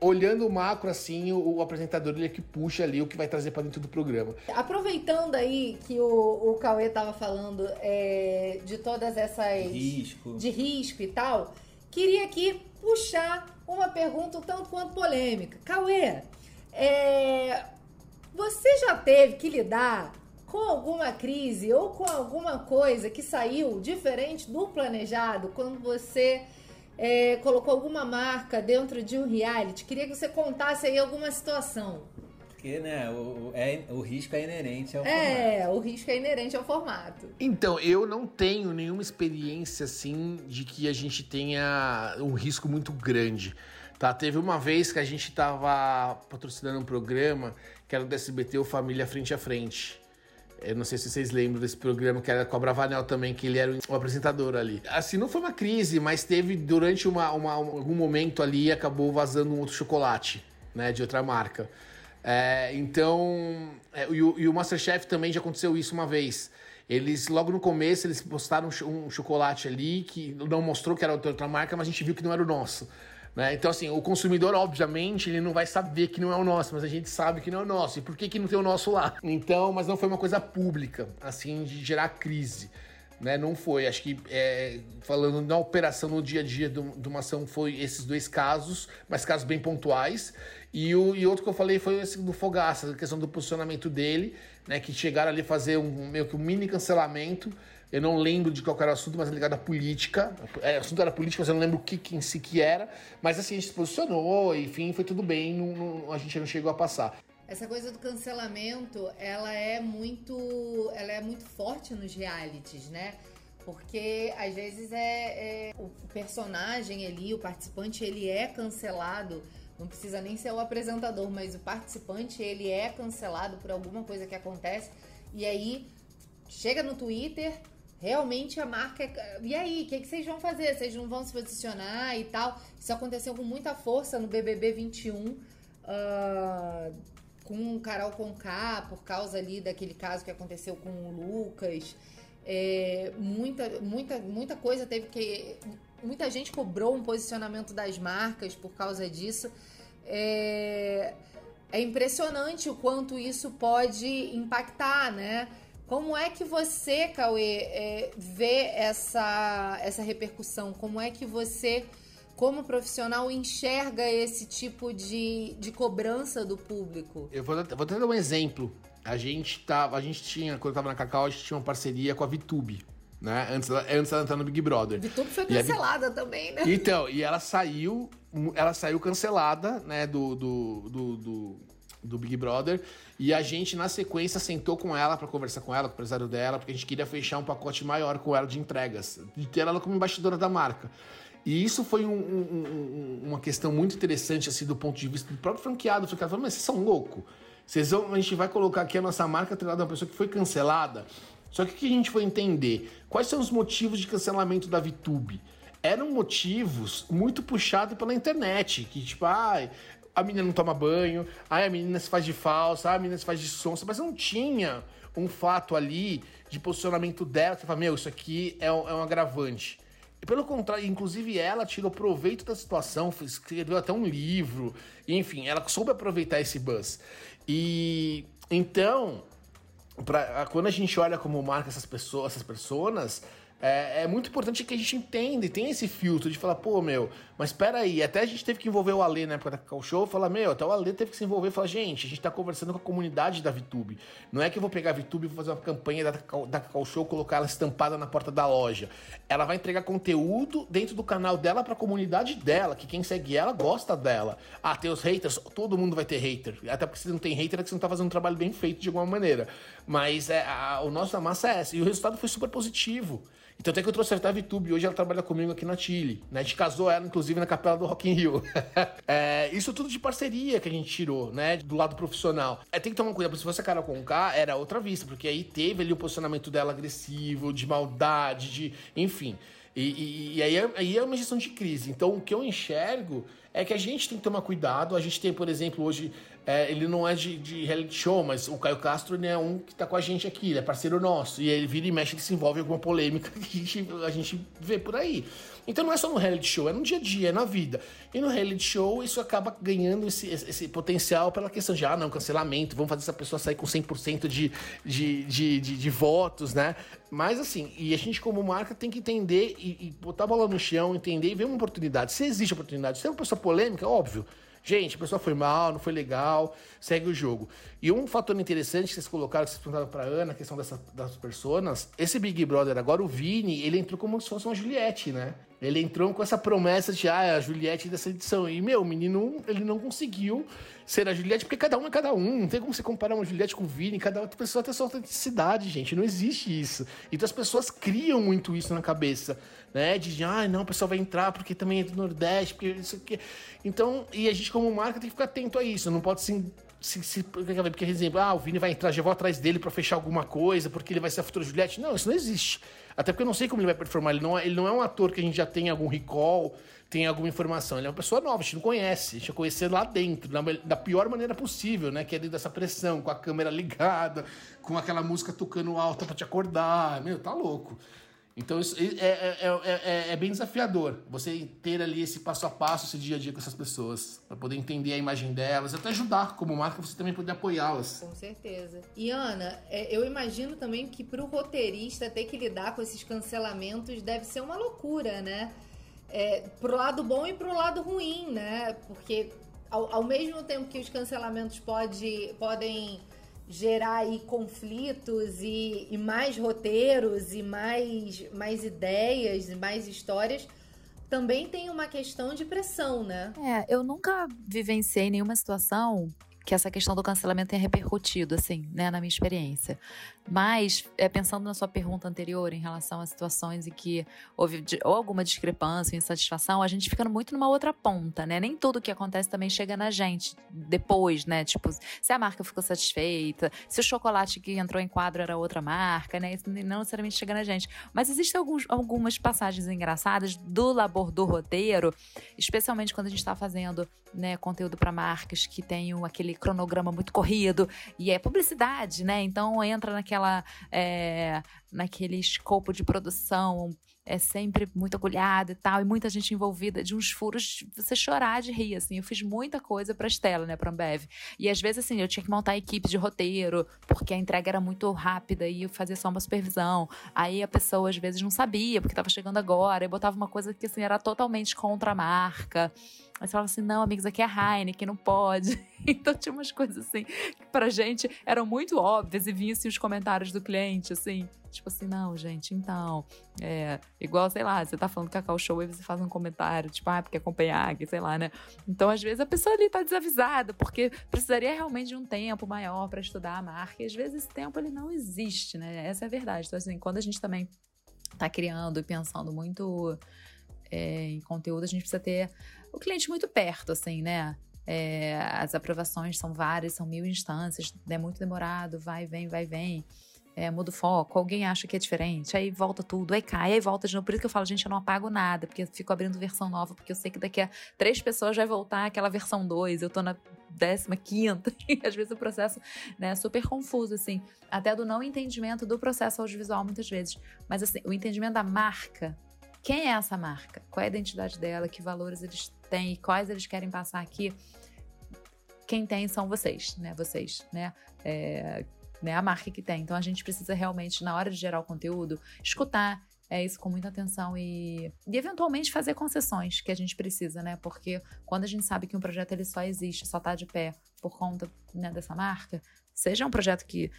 olhando o macro, assim, o, o, apresentador ele é que puxa ali o que vai trazer para dentro do programa. Aproveitando aí que o, o Cauê tava falando é, de todas essas. Risco. De risco e tal, queria aqui puxar uma pergunta tanto quanto polêmica. Cauê, é, você já teve que lidar com alguma crise ou com alguma coisa que saiu diferente do planejado quando você é, colocou alguma marca dentro de um reality. Queria que você contasse aí alguma situação. Porque, né, o, é, o risco é inerente ao é, formato. o risco é inerente ao formato. Então, eu não tenho nenhuma experiência, assim, de que a gente tenha um risco muito grande. Tá, teve uma vez que a gente tava patrocinando um programa que era do SBT, o Família Frente a Frente. Eu não sei se vocês lembram desse programa que era com a Bravanel também, que ele era o apresentador ali. Assim, não foi uma crise, mas teve durante uma, uma algum momento ali acabou vazando um outro chocolate, né, de outra marca. É, então, é, e, o, e o Masterchef também já aconteceu isso uma vez. Eles, logo no começo, eles postaram um, chocolate ali que não mostrou que era outra marca, mas a gente viu que não era o nosso. Né? Então, assim, o consumidor, obviamente, ele não vai saber que não é o nosso, mas a gente sabe que não é o nosso. E por que, que não tem o nosso lá? Então, mas não foi uma coisa pública, assim, de gerar crise. Né? Não foi. Acho que, é, falando na operação no dia a dia de uma ação, foi esses dois casos, mas casos bem pontuais. E, o, e outro que eu falei foi esse do Fogaça, a questão do posicionamento dele, né? Que chegaram ali fazer um meio que um mini cancelamento eu não lembro de qual era o assunto, mas é ligado à política. É, o assunto era política, mas eu não lembro o que, que em si que era. Mas assim, a gente se posicionou, enfim, foi tudo bem, não, não, a gente não chegou a passar. Essa coisa do cancelamento, ela é muito, ela é muito forte nos realities, né? Porque às vezes é, é o personagem ali, o participante, ele é cancelado não precisa nem ser o apresentador, mas o participante ele é cancelado por alguma coisa que acontece e aí chega no Twitter realmente a marca. É... E aí, o que, que vocês vão fazer? Vocês não vão se posicionar e tal? Isso aconteceu com muita força no BBB 21. Uh, com o Carol Conká, por causa ali daquele caso que aconteceu com o Lucas. É, muita, muita, muita coisa teve que. Muita gente cobrou um posicionamento das marcas por causa disso. É, é impressionante o quanto isso pode impactar, né? Como é que você, Cauê, é, vê essa, essa repercussão? Como é que você, como profissional, enxerga esse tipo de, de cobrança do público? Eu vou, vou dar um exemplo. A gente, tava, a gente tinha, quando eu tava na Cacau, a gente tinha uma parceria com a VTube. Né? Antes, antes ela entrar no Big Brother. VTube foi cancelada também, né? Então, e ela saiu, ela saiu cancelada, né, do, do, do, do do Big Brother. E a gente, na sequência, sentou com ela para conversar com ela, com o empresário dela, porque a gente queria fechar um pacote maior com ela de entregas, de ter ela como embaixadora da marca. E isso foi um, um, uma questão muito interessante, assim, do ponto de vista do próprio franqueado. O franqueado falou, mas vocês são loucos. Vocês vão, a gente vai colocar aqui a nossa marca atrelada a uma pessoa que foi cancelada. Só que o que a gente foi entender? Quais são os motivos de cancelamento da VTube? Eram motivos muito puxados pela internet, que tipo, ah, a menina não toma banho, aí a menina se faz de falsa, a menina se faz de sonsa, mas não tinha um fato ali de posicionamento dela, você fala, meu, isso aqui é um, é um agravante. E pelo contrário, inclusive ela tirou proveito da situação, escreveu até um livro, enfim, ela soube aproveitar esse buzz. E então, pra, quando a gente olha como marca essas pessoas, essas pessoas, é, é, muito importante que a gente entenda e tenha esse filtro de falar, pô, meu, mas espera aí, até a gente teve que envolver o Ale época da Cacau Show, falar, meu, até o Ale teve que se envolver falar, gente, a gente tá conversando com a comunidade da VTube. Não é que eu vou pegar a VTube e vou fazer uma campanha da, da Cacau Show, colocar ela estampada na porta da loja. Ela vai entregar conteúdo dentro do canal dela pra comunidade dela, que quem segue ela gosta dela. Ah, tem os haters, todo mundo vai ter hater. Até porque se não tem hater é que você não tá fazendo um trabalho bem feito de alguma maneira. Mas é, a, o nosso massa é essa. E o resultado foi super positivo. Então até que eu trouxe a VTube, hoje ela trabalha comigo aqui na Chile. Né? A gente casou ela, inclusive, na capela do Rock in Rio. (laughs) é, isso tudo de parceria que a gente tirou, né? Do lado profissional. É, tem que tomar cuidado, porque se fosse a Carol K, era outra vista, porque aí teve ali o posicionamento dela agressivo, de maldade, de. enfim. E, e, e aí, é, aí é uma gestão de crise. Então o que eu enxergo é que a gente tem que tomar cuidado. A gente tem, por exemplo, hoje é, ele não é de, de, reality show, mas o Caio Castro é um que tá com a gente aqui, ele é parceiro nosso. E ele vira e mexe, ele se envolve em alguma polêmica (laughs) que a gente, a gente vê por aí. Então não é só no reality show, é no dia a dia, é na vida. E no reality show isso acaba ganhando esse, esse potencial pela questão de, ah, não, cancelamento, vamos fazer essa pessoa sair com 100% de, de, de, de, de votos, né? Mas assim, e a gente como marca tem que entender e, e botar a bola no chão, entender e ver uma oportunidade. Se existe oportunidade, se é uma pessoa polêmica, óbvio. Gente, a pessoa foi mal, não foi legal, segue o jogo. E um fator interessante que vocês colocaram, que vocês perguntaram pra Ana, a questão dessa, das pessoas, esse Big Brother agora, o Vini, ele entrou como se fosse uma Juliette, né? Ele entrou com essa promessa de, ah, é a Juliette dessa edição. E, meu, o menino, ele não conseguiu ser a Juliette, porque cada um é cada um. Não tem como você comparar uma Juliette com o Vini. Cada outra pessoa tem sua autenticidade, gente. Não existe isso. Então as pessoas criam muito isso na cabeça, né? De, ah, não, o pessoal vai entrar porque também é do Nordeste, porque isso aqui. Então, e a gente, como marca, tem que ficar atento a isso. Não pode se se, se, porque, por exemplo, ah, o Vini vai entrar, já vou atrás dele para fechar alguma coisa, porque ele vai ser a futura Juliette. Não, isso não existe. Até porque eu não sei como ele vai performar. Ele não é, ele não é um ator que a gente já tem algum recall, tem alguma informação. Ele é uma pessoa nova, a gente não conhece. A gente vai conhecer lá dentro, da, da pior maneira possível, né? Que é dentro dessa pressão, com a câmera (laughs) ligada, com aquela música tocando alta para te acordar. Meu, tá louco. Então isso é, é, é, é, bem desafiador você ter ali esse passo a passo, esse dia a dia com essas pessoas, para poder entender a imagem delas, até ajudar como marca você também poder apoiá-las. Com certeza. E Ana, eu imagino também que para o roteirista ter que lidar com esses cancelamentos deve ser uma loucura, né? É, pro lado bom e pro lado ruim, né? Porque ao, ao mesmo tempo que os cancelamentos pode, podem gerar aí conflitos e, e, mais roteiros e mais, mais ideias e mais histórias, também tem uma questão de pressão, né? É, eu nunca vivenciei nenhuma situação que essa questão do cancelamento tenha repercutido, assim, né, na minha experiência. Mas, é, pensando na sua pergunta anterior em relação a situações em que houve ou alguma discrepância, insatisfação, a gente fica muito numa outra ponta, né? Nem tudo que acontece também chega na gente depois, né? Tipo, se a marca ficou satisfeita, se o chocolate que entrou em quadro era outra marca, né? Isso não necessariamente chega na gente. Mas existem alguns, algumas passagens engraçadas do labor do roteiro, especialmente quando a gente está fazendo né, conteúdo para marcas que tenham aquele cronograma muito corrido e é publicidade, né? Então entra naquela é, naquele escopo de produção é sempre muito agulhado e tal, e muita gente envolvida, de uns furos, você chorar de rir, assim. Eu fiz muita coisa pra Estela, né, pra Ambev. E às vezes, assim, eu tinha que montar equipe de roteiro, porque a entrega era muito rápida e eu fazia só uma supervisão. Aí a pessoa, às vezes, não sabia, porque tava chegando agora, e botava uma coisa que, assim, era totalmente contra a marca. Aí você falava assim, não, amigos, aqui é Heineken, não pode. (laughs) Então tinha umas coisas assim que pra gente eram muito óbvias e vinham assim os comentários do cliente, assim. Tipo assim, não, gente, então. É, igual, sei lá, você tá falando Cacau Show e você faz um comentário, tipo, ah, porque é Copenhague, sei lá, né? Então, às vezes, a pessoa ali tá desavisada, porque precisaria realmente de um tempo maior para estudar a marca. E às vezes esse tempo ele não existe, né? Essa é a verdade. Então, assim, quando a gente também tá criando e pensando muito é, em conteúdo, a gente precisa ter o cliente muito perto, assim, né? É, as aprovações são várias, são mil instâncias, é muito demorado, vai, vem, vai, vem. É, muda o foco, alguém acha que é diferente, aí volta tudo, aí cai, aí volta de novo. Por isso que eu falo, gente, eu não apago nada, porque eu fico abrindo versão nova, porque eu sei que daqui a três pessoas vai voltar aquela versão 2, eu tô na décima quinta, (laughs) e às vezes o processo né, é super confuso, assim, até do não entendimento do processo audiovisual muitas vezes. Mas assim, o entendimento da marca quem é essa marca? Qual é a identidade dela? Que valores eles têm? Quais eles querem passar aqui? Quem tem são vocês, né? Vocês, né? É, né? A marca que tem. Então a gente precisa realmente, na hora de gerar o conteúdo, escutar é isso com muita atenção e, e eventualmente fazer concessões que a gente precisa, né? Porque quando a gente sabe que um projeto ele só existe, só tá de pé por conta né, dessa marca, seja um projeto que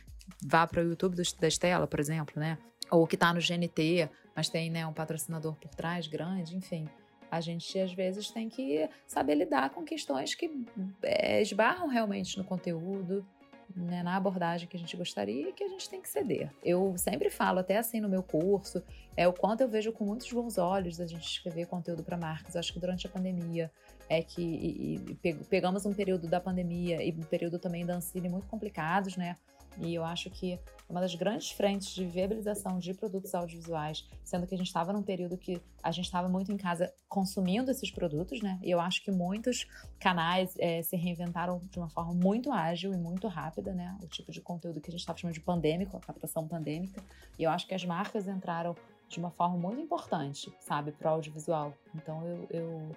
vá para o YouTube da Estela, por exemplo, né? Ou que tá no GNT, mas tem né, um patrocinador por trás grande, enfim. A gente às vezes tem que saber lidar com questões que é, esbarram realmente no conteúdo, né, na abordagem que a gente gostaria e que a gente tem que ceder. Eu sempre falo, até assim no meu curso, é o quanto eu vejo com muitos bons olhos a gente escrever conteúdo para marcas. Eu acho que durante a pandemia é que e, e pegamos um período da pandemia e um período também da Ancine muito complicados, né? E eu acho que uma das grandes frentes de viabilização de produtos audiovisuais, sendo que a gente estava num período que a gente estava muito em casa consumindo esses produtos, né? E eu acho que muitos canais é, se reinventaram de uma forma muito ágil e muito rápida, né? O tipo de conteúdo que a gente estava chamando de pandêmico, a captação pandêmica. E eu acho que as marcas entraram de uma forma muito importante, sabe, para o audiovisual. Então eu, eu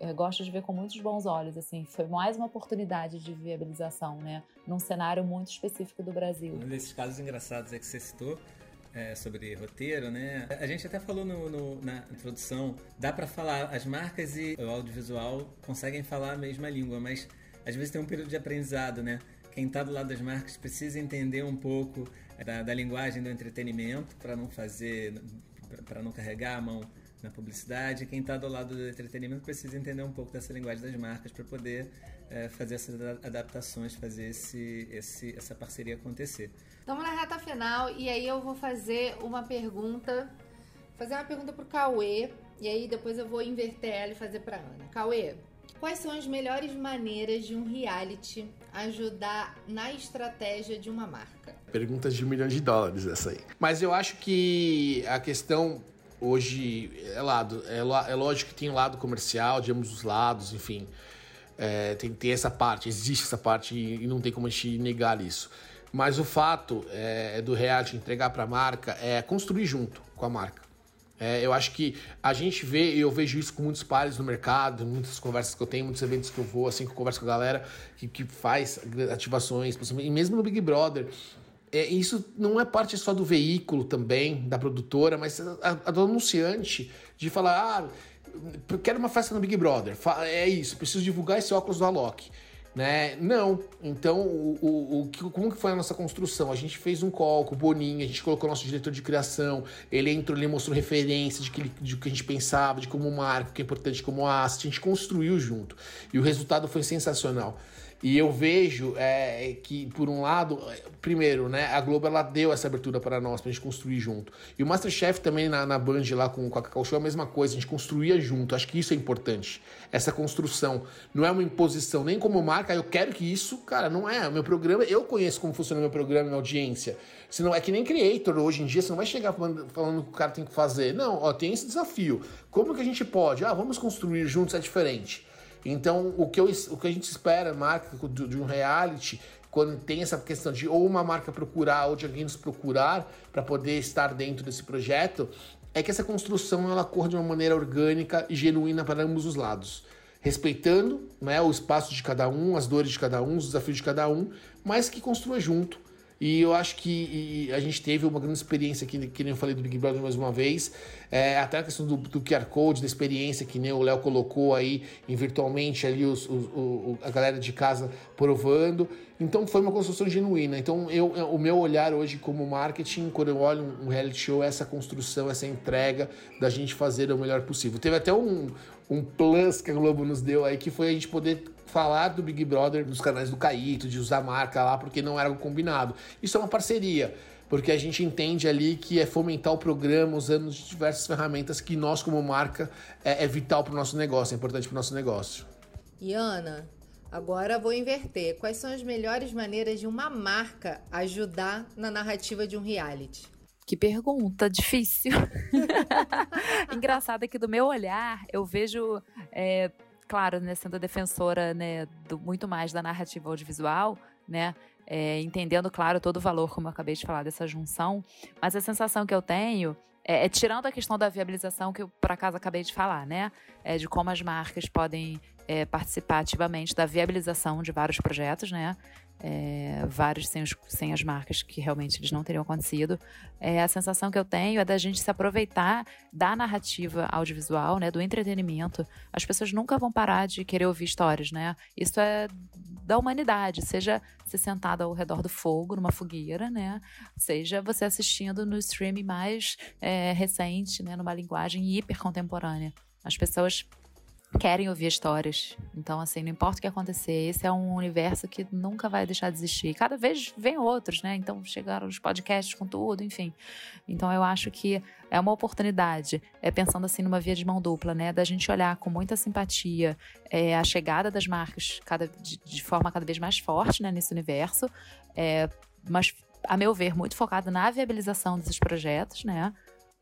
eu gosto de ver com muitos bons olhos, assim, foi mais uma oportunidade de viabilização, né, num cenário muito específico do Brasil. Um desses casos engraçados é que você citou, é, sobre roteiro, né? A gente até falou no, no, na introdução, dá para falar, as marcas e o audiovisual conseguem falar a mesma língua, mas às vezes tem um período de aprendizado, né? Quem está do lado das marcas precisa entender um pouco da, da linguagem do entretenimento para não fazer, para não carregar a mão na publicidade. Quem está do lado do entretenimento precisa entender um pouco dessa linguagem das marcas para poder é, fazer essas adaptações, fazer esse, esse, essa parceria acontecer. Estamos na reta final e aí eu vou fazer uma pergunta, fazer uma pergunta para o Cauê e aí depois eu vou inverter ela e fazer para Ana. Cauê, quais são as melhores maneiras de um reality ajudar na estratégia de uma marca? Perguntas de um milhão de dólares essa aí. Mas eu acho que a questão hoje é lado. É, é lógico que tem lado comercial de ambos os lados, enfim. É, tem, tem essa parte, existe essa parte e, e, não tem como a gente negar isso. Mas o fato é, do reality entregar para a marca é construir junto com a marca. É, eu acho que a gente vê, e eu vejo isso com muitos pares no mercado, muitas conversas que eu tenho, muitos eventos que eu vou, assim, que eu converso com a galera que, que faz ativações, e mesmo no Big Brother, é, isso não é parte só do veículo também, da produtora, mas a, a do anunciante, de falar, ah, quero uma festa no Big Brother, é isso, preciso divulgar esse óculos do Alok. Né? Não. Então, o, o, o, como que foi a nossa construção? A gente fez um call com o Boninho, a gente colocou o nosso diretor de criação, ele entrou, ele mostrou referência de que, de que a gente pensava, de como marca, que é importante como asset, a gente construiu junto. E o resultado foi sensacional. E eu vejo é, que, por um lado, primeiro, né, a Globo ela deu essa abertura para nós, para a gente construir junto. E o Masterchef também na, na Band lá com, com a Cacau Show é a mesma coisa, a gente construía junto. Acho que isso é importante, essa construção. Não é uma imposição, nem como marca, eu quero que isso, cara, não é. O meu programa, eu conheço como funciona o meu programa, minha audiência. Senão é que nem creator hoje em dia, você não vai chegar falando, falando que o cara tem que fazer. Não, ó, tem esse desafio. Como que a gente pode? Ah, vamos construir juntos é diferente. Então, o que, eu, o que a gente espera, marca de um reality, quando tem essa questão de ou uma marca procurar ou de alguém nos procurar para poder estar dentro desse projeto, é que essa construção ela corra de uma maneira orgânica e genuína para ambos os lados. Respeitando né, o espaço de cada um, as dores de cada um, os desafios de cada um, mas que construa junto e eu acho que a gente teve uma grande experiência aqui, que nem eu falei do Big Brother mais uma vez. É, até a questão do, do QR Code, da experiência que nem o Léo colocou aí em virtualmente ali os, os, o, a galera de casa provando. Então foi uma construção genuína. Então eu, o meu olhar hoje como marketing, quando eu olho um reality show, é essa construção, essa entrega da gente fazer o melhor possível. Teve até um, um plus que a Globo nos deu aí, que foi a gente poder falar do Big Brother nos canais do Caíto, de usar marca lá, porque não era o combinado. Isso é uma parceria, porque a gente entende ali que é fomentar o programa usando diversas ferramentas que nós, como marca, é, é vital para o nosso negócio, é importante para o nosso negócio. E Ana, agora vou inverter. Quais são as melhores maneiras de uma marca ajudar na narrativa de um reality? Que pergunta difícil. (laughs) Engraçado é que do meu olhar eu vejo é, claro, né, sendo defensora né, do, muito mais da narrativa audiovisual, né, é, entendendo, claro, todo o valor, como eu acabei de falar, dessa junção, mas a sensação que eu tenho é, é, tirando a questão da viabilização que eu, por acaso, acabei de falar, né? É, de como as marcas podem é, participar ativamente da viabilização de vários projetos, né? É, vários sem, os, sem, as marcas que realmente eles não teriam acontecido. É, a sensação que eu tenho é da gente se aproveitar da narrativa audiovisual, né, do entretenimento. As pessoas nunca vão parar de querer ouvir histórias, né? Isso é da humanidade, seja se sentado ao redor do fogo, numa fogueira, né? Seja você assistindo no streaming mais é, recente, né, numa linguagem hiper contemporânea. As pessoas querem ouvir histórias. Então, assim, não importa o que acontecer, esse é um universo que nunca vai deixar de existir. Cada vez vem outros, né? Então, chegaram os podcasts com tudo, enfim. Então, eu acho que é uma oportunidade, é pensando assim numa via de mão dupla, né? Da gente olhar com muita simpatia é, a chegada das marcas cada, de, de, forma cada vez mais forte, né? Nesse universo. É, mas, a meu ver, muito focado na viabilização desses projetos, né?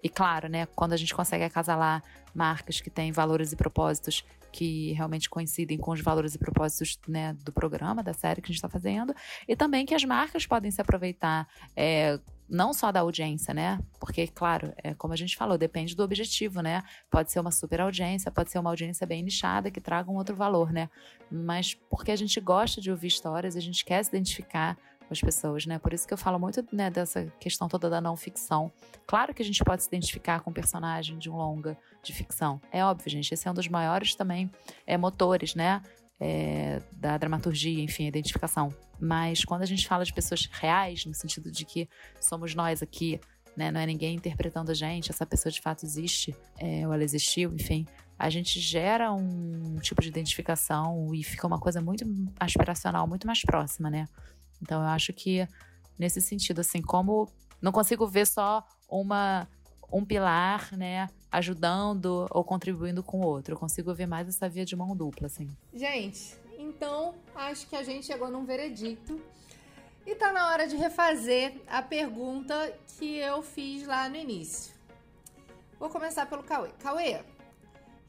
E claro, né, quando a gente consegue acasalar marcas que têm valores e propósitos que realmente coincidem com os valores e propósitos né, do programa, da série que a gente está fazendo, e também que as marcas podem se aproveitar é, não só da audiência, né? Porque, claro, é, como a gente falou, depende do objetivo, né? Pode ser uma super audiência, pode ser uma audiência bem nichada que traga um outro valor, né? Mas porque a gente gosta de ouvir histórias, a gente quer se identificar as pessoas, né? Por isso que eu falo muito né, dessa questão toda da não ficção. Claro que a gente pode se identificar com um personagem de um longa de ficção. É óbvio, gente. Esse é um dos maiores também é, motores, né? É, da dramaturgia, enfim, a identificação. Mas quando a gente fala de pessoas reais, no sentido de que somos nós aqui, né? Não é ninguém interpretando a gente, essa pessoa de fato existe, é, ou ela existiu, enfim. A gente gera um tipo de identificação e fica uma coisa muito aspiracional, muito mais próxima, né? Então eu acho que nesse sentido, assim, como não consigo ver só uma um pilar, né, ajudando ou contribuindo com o outro. Eu consigo ver mais essa via de mão dupla, assim. Gente, então acho que a gente chegou num veredicto. E tá na hora de refazer a pergunta que eu fiz lá no início. Vou começar pelo Cauê. Cauê,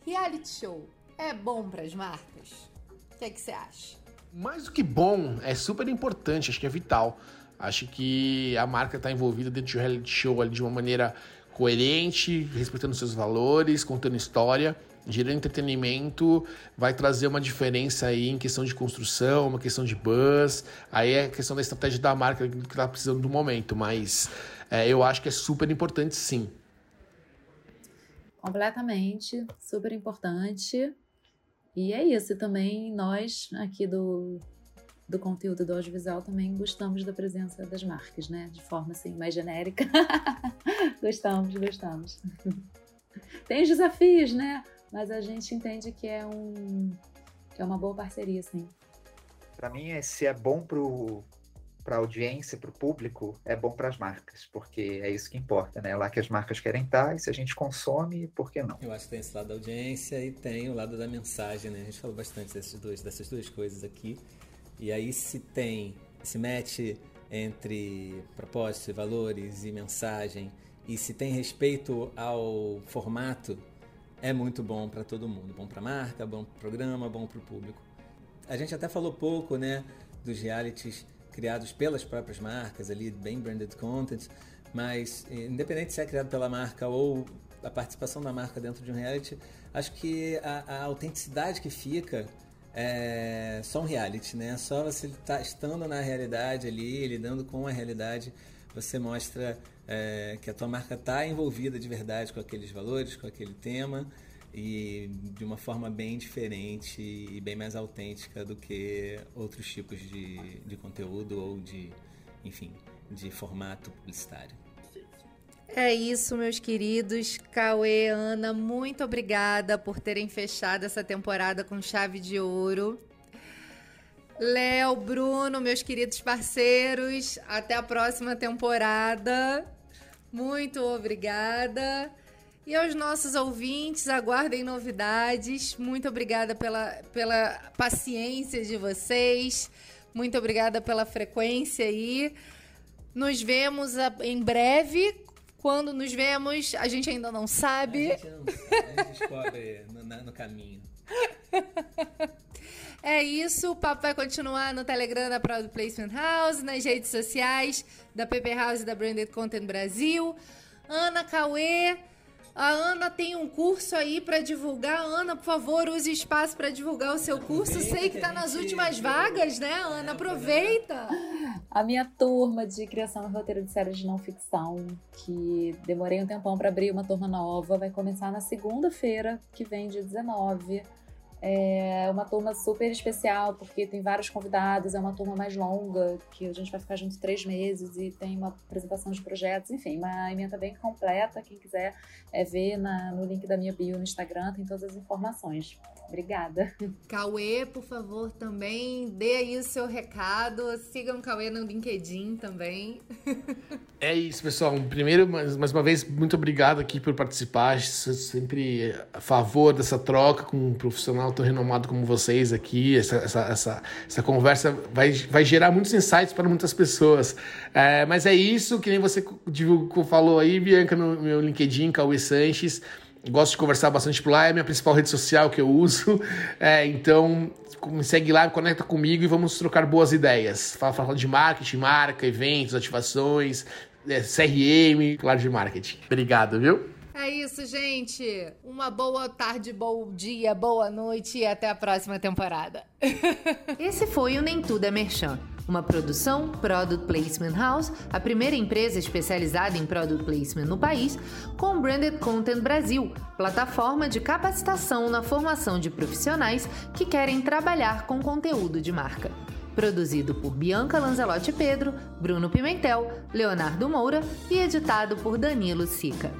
reality show é bom para as marcas? O que, é que você acha? Mais do que bom, é super importante, acho que é vital. Acho que a marca está envolvida dentro de um reality show ali de uma maneira coerente, respeitando seus valores, contando história, gerando entretenimento, vai trazer uma diferença aí em questão de construção, uma questão de buzz. Aí é questão da estratégia da marca que está precisando do momento, mas é, eu acho que é super importante sim. Completamente, super importante. E é isso, também nós aqui do, do conteúdo do audiovisual também gostamos da presença das marcas, né? De forma assim mais genérica. (laughs) gostamos, gostamos. (laughs) Tem os desafios, né? Mas a gente entende que é um que é uma boa parceria, sim. Para mim, se é bom pro para a audiência, para o público, é bom para as marcas, porque é isso que importa, né? É lá que as marcas querem estar e se a gente consome, por que não? Eu acho que tem esse lado da audiência e tem o lado da mensagem, né? A gente falou bastante desses dois, dessas duas coisas aqui. E aí se tem esse match entre propósito, valores e mensagem e se tem respeito ao formato, é muito bom para todo mundo. Bom para a marca, bom para o programa, bom para o público. A gente até falou pouco, né, dos realities criados pelas próprias marcas ali, bem branded content, mas eh, independente se é criado pela marca ou a participação da marca dentro de um reality, acho que a, a autenticidade que fica é só um reality, né? Só você tá estando na realidade ali, lidando com a realidade, você mostra é, que a tua marca está envolvida de verdade com aqueles valores, com aquele tema e de uma forma bem diferente e bem mais autêntica do que outros tipos de, de conteúdo ou de, enfim, de formato publicitário. É isso, meus queridos. Cauê, Ana, muito obrigada por terem fechado essa temporada com chave de ouro. Léo, Bruno, meus queridos parceiros, até a próxima temporada. Muito obrigada. E aos nossos ouvintes, aguardem novidades. Muito obrigada pela, pela paciência de vocês. Muito obrigada pela frequência aí. Nos vemos em breve. Quando nos vemos, a gente ainda não sabe. A gente, não, a gente descobre no, no caminho. (laughs) É isso, o papo vai continuar no Telegram da Proud Placement House, nas redes sociais da PP House e da Branded Content Brasil. Ana Cauê. A Ana tem um curso aí para divulgar. Ana, por favor, use espaço para divulgar o seu curso. Sei que está nas últimas vagas, né, Ana? Aproveita. A minha turma de criação e roteiro de séries de não ficção, que demorei um tempão para abrir uma turma nova, vai começar na segunda-feira, que vem, dia 19. É uma turma super especial, porque tem vários convidados, é uma turma mais longa, que a gente vai ficar junto três meses e tem uma apresentação de projetos, enfim, uma emenda bem completa. Quem quiser é ver na, no link da minha bio no Instagram, tem todas as informações. Obrigada. Cauê, por favor, também dê aí o seu recado. Sigam o Cauê no LinkedIn também. (laughs) É isso, pessoal. Primeiro, mais, mais uma vez, muito obrigado aqui por participar. Sempre a favor dessa troca com um profissional tão renomado como vocês aqui. Essa, essa, essa, essa conversa vai, vai gerar muitos insights para muitas pessoas. É, mas é isso, que nem você falou aí, Bianca, no meu LinkedIn, Cauê Sanches. Gosto de conversar bastante por lá, é a minha principal rede social que eu uso. (laughs) É, então, me segue lá, conecta comigo e vamos trocar boas ideias. Fala, fala de marketing, marca, eventos, ativações, é, CRM, claro, de marketing. Obrigado, viu? É isso, gente. Uma boa tarde, bom dia, boa noite e até a próxima temporada. (laughs) Esse foi o Nem Tudo é Merchan uma produção Product Placement House, a primeira empresa especializada em Product Placement no país, com Branded Content Brasil, plataforma de capacitação na formação de profissionais que querem trabalhar com conteúdo de marca. Produzido por Bianca Lanzelotti Pedro, Bruno Pimentel, Leonardo Moura e editado por Danilo Sica.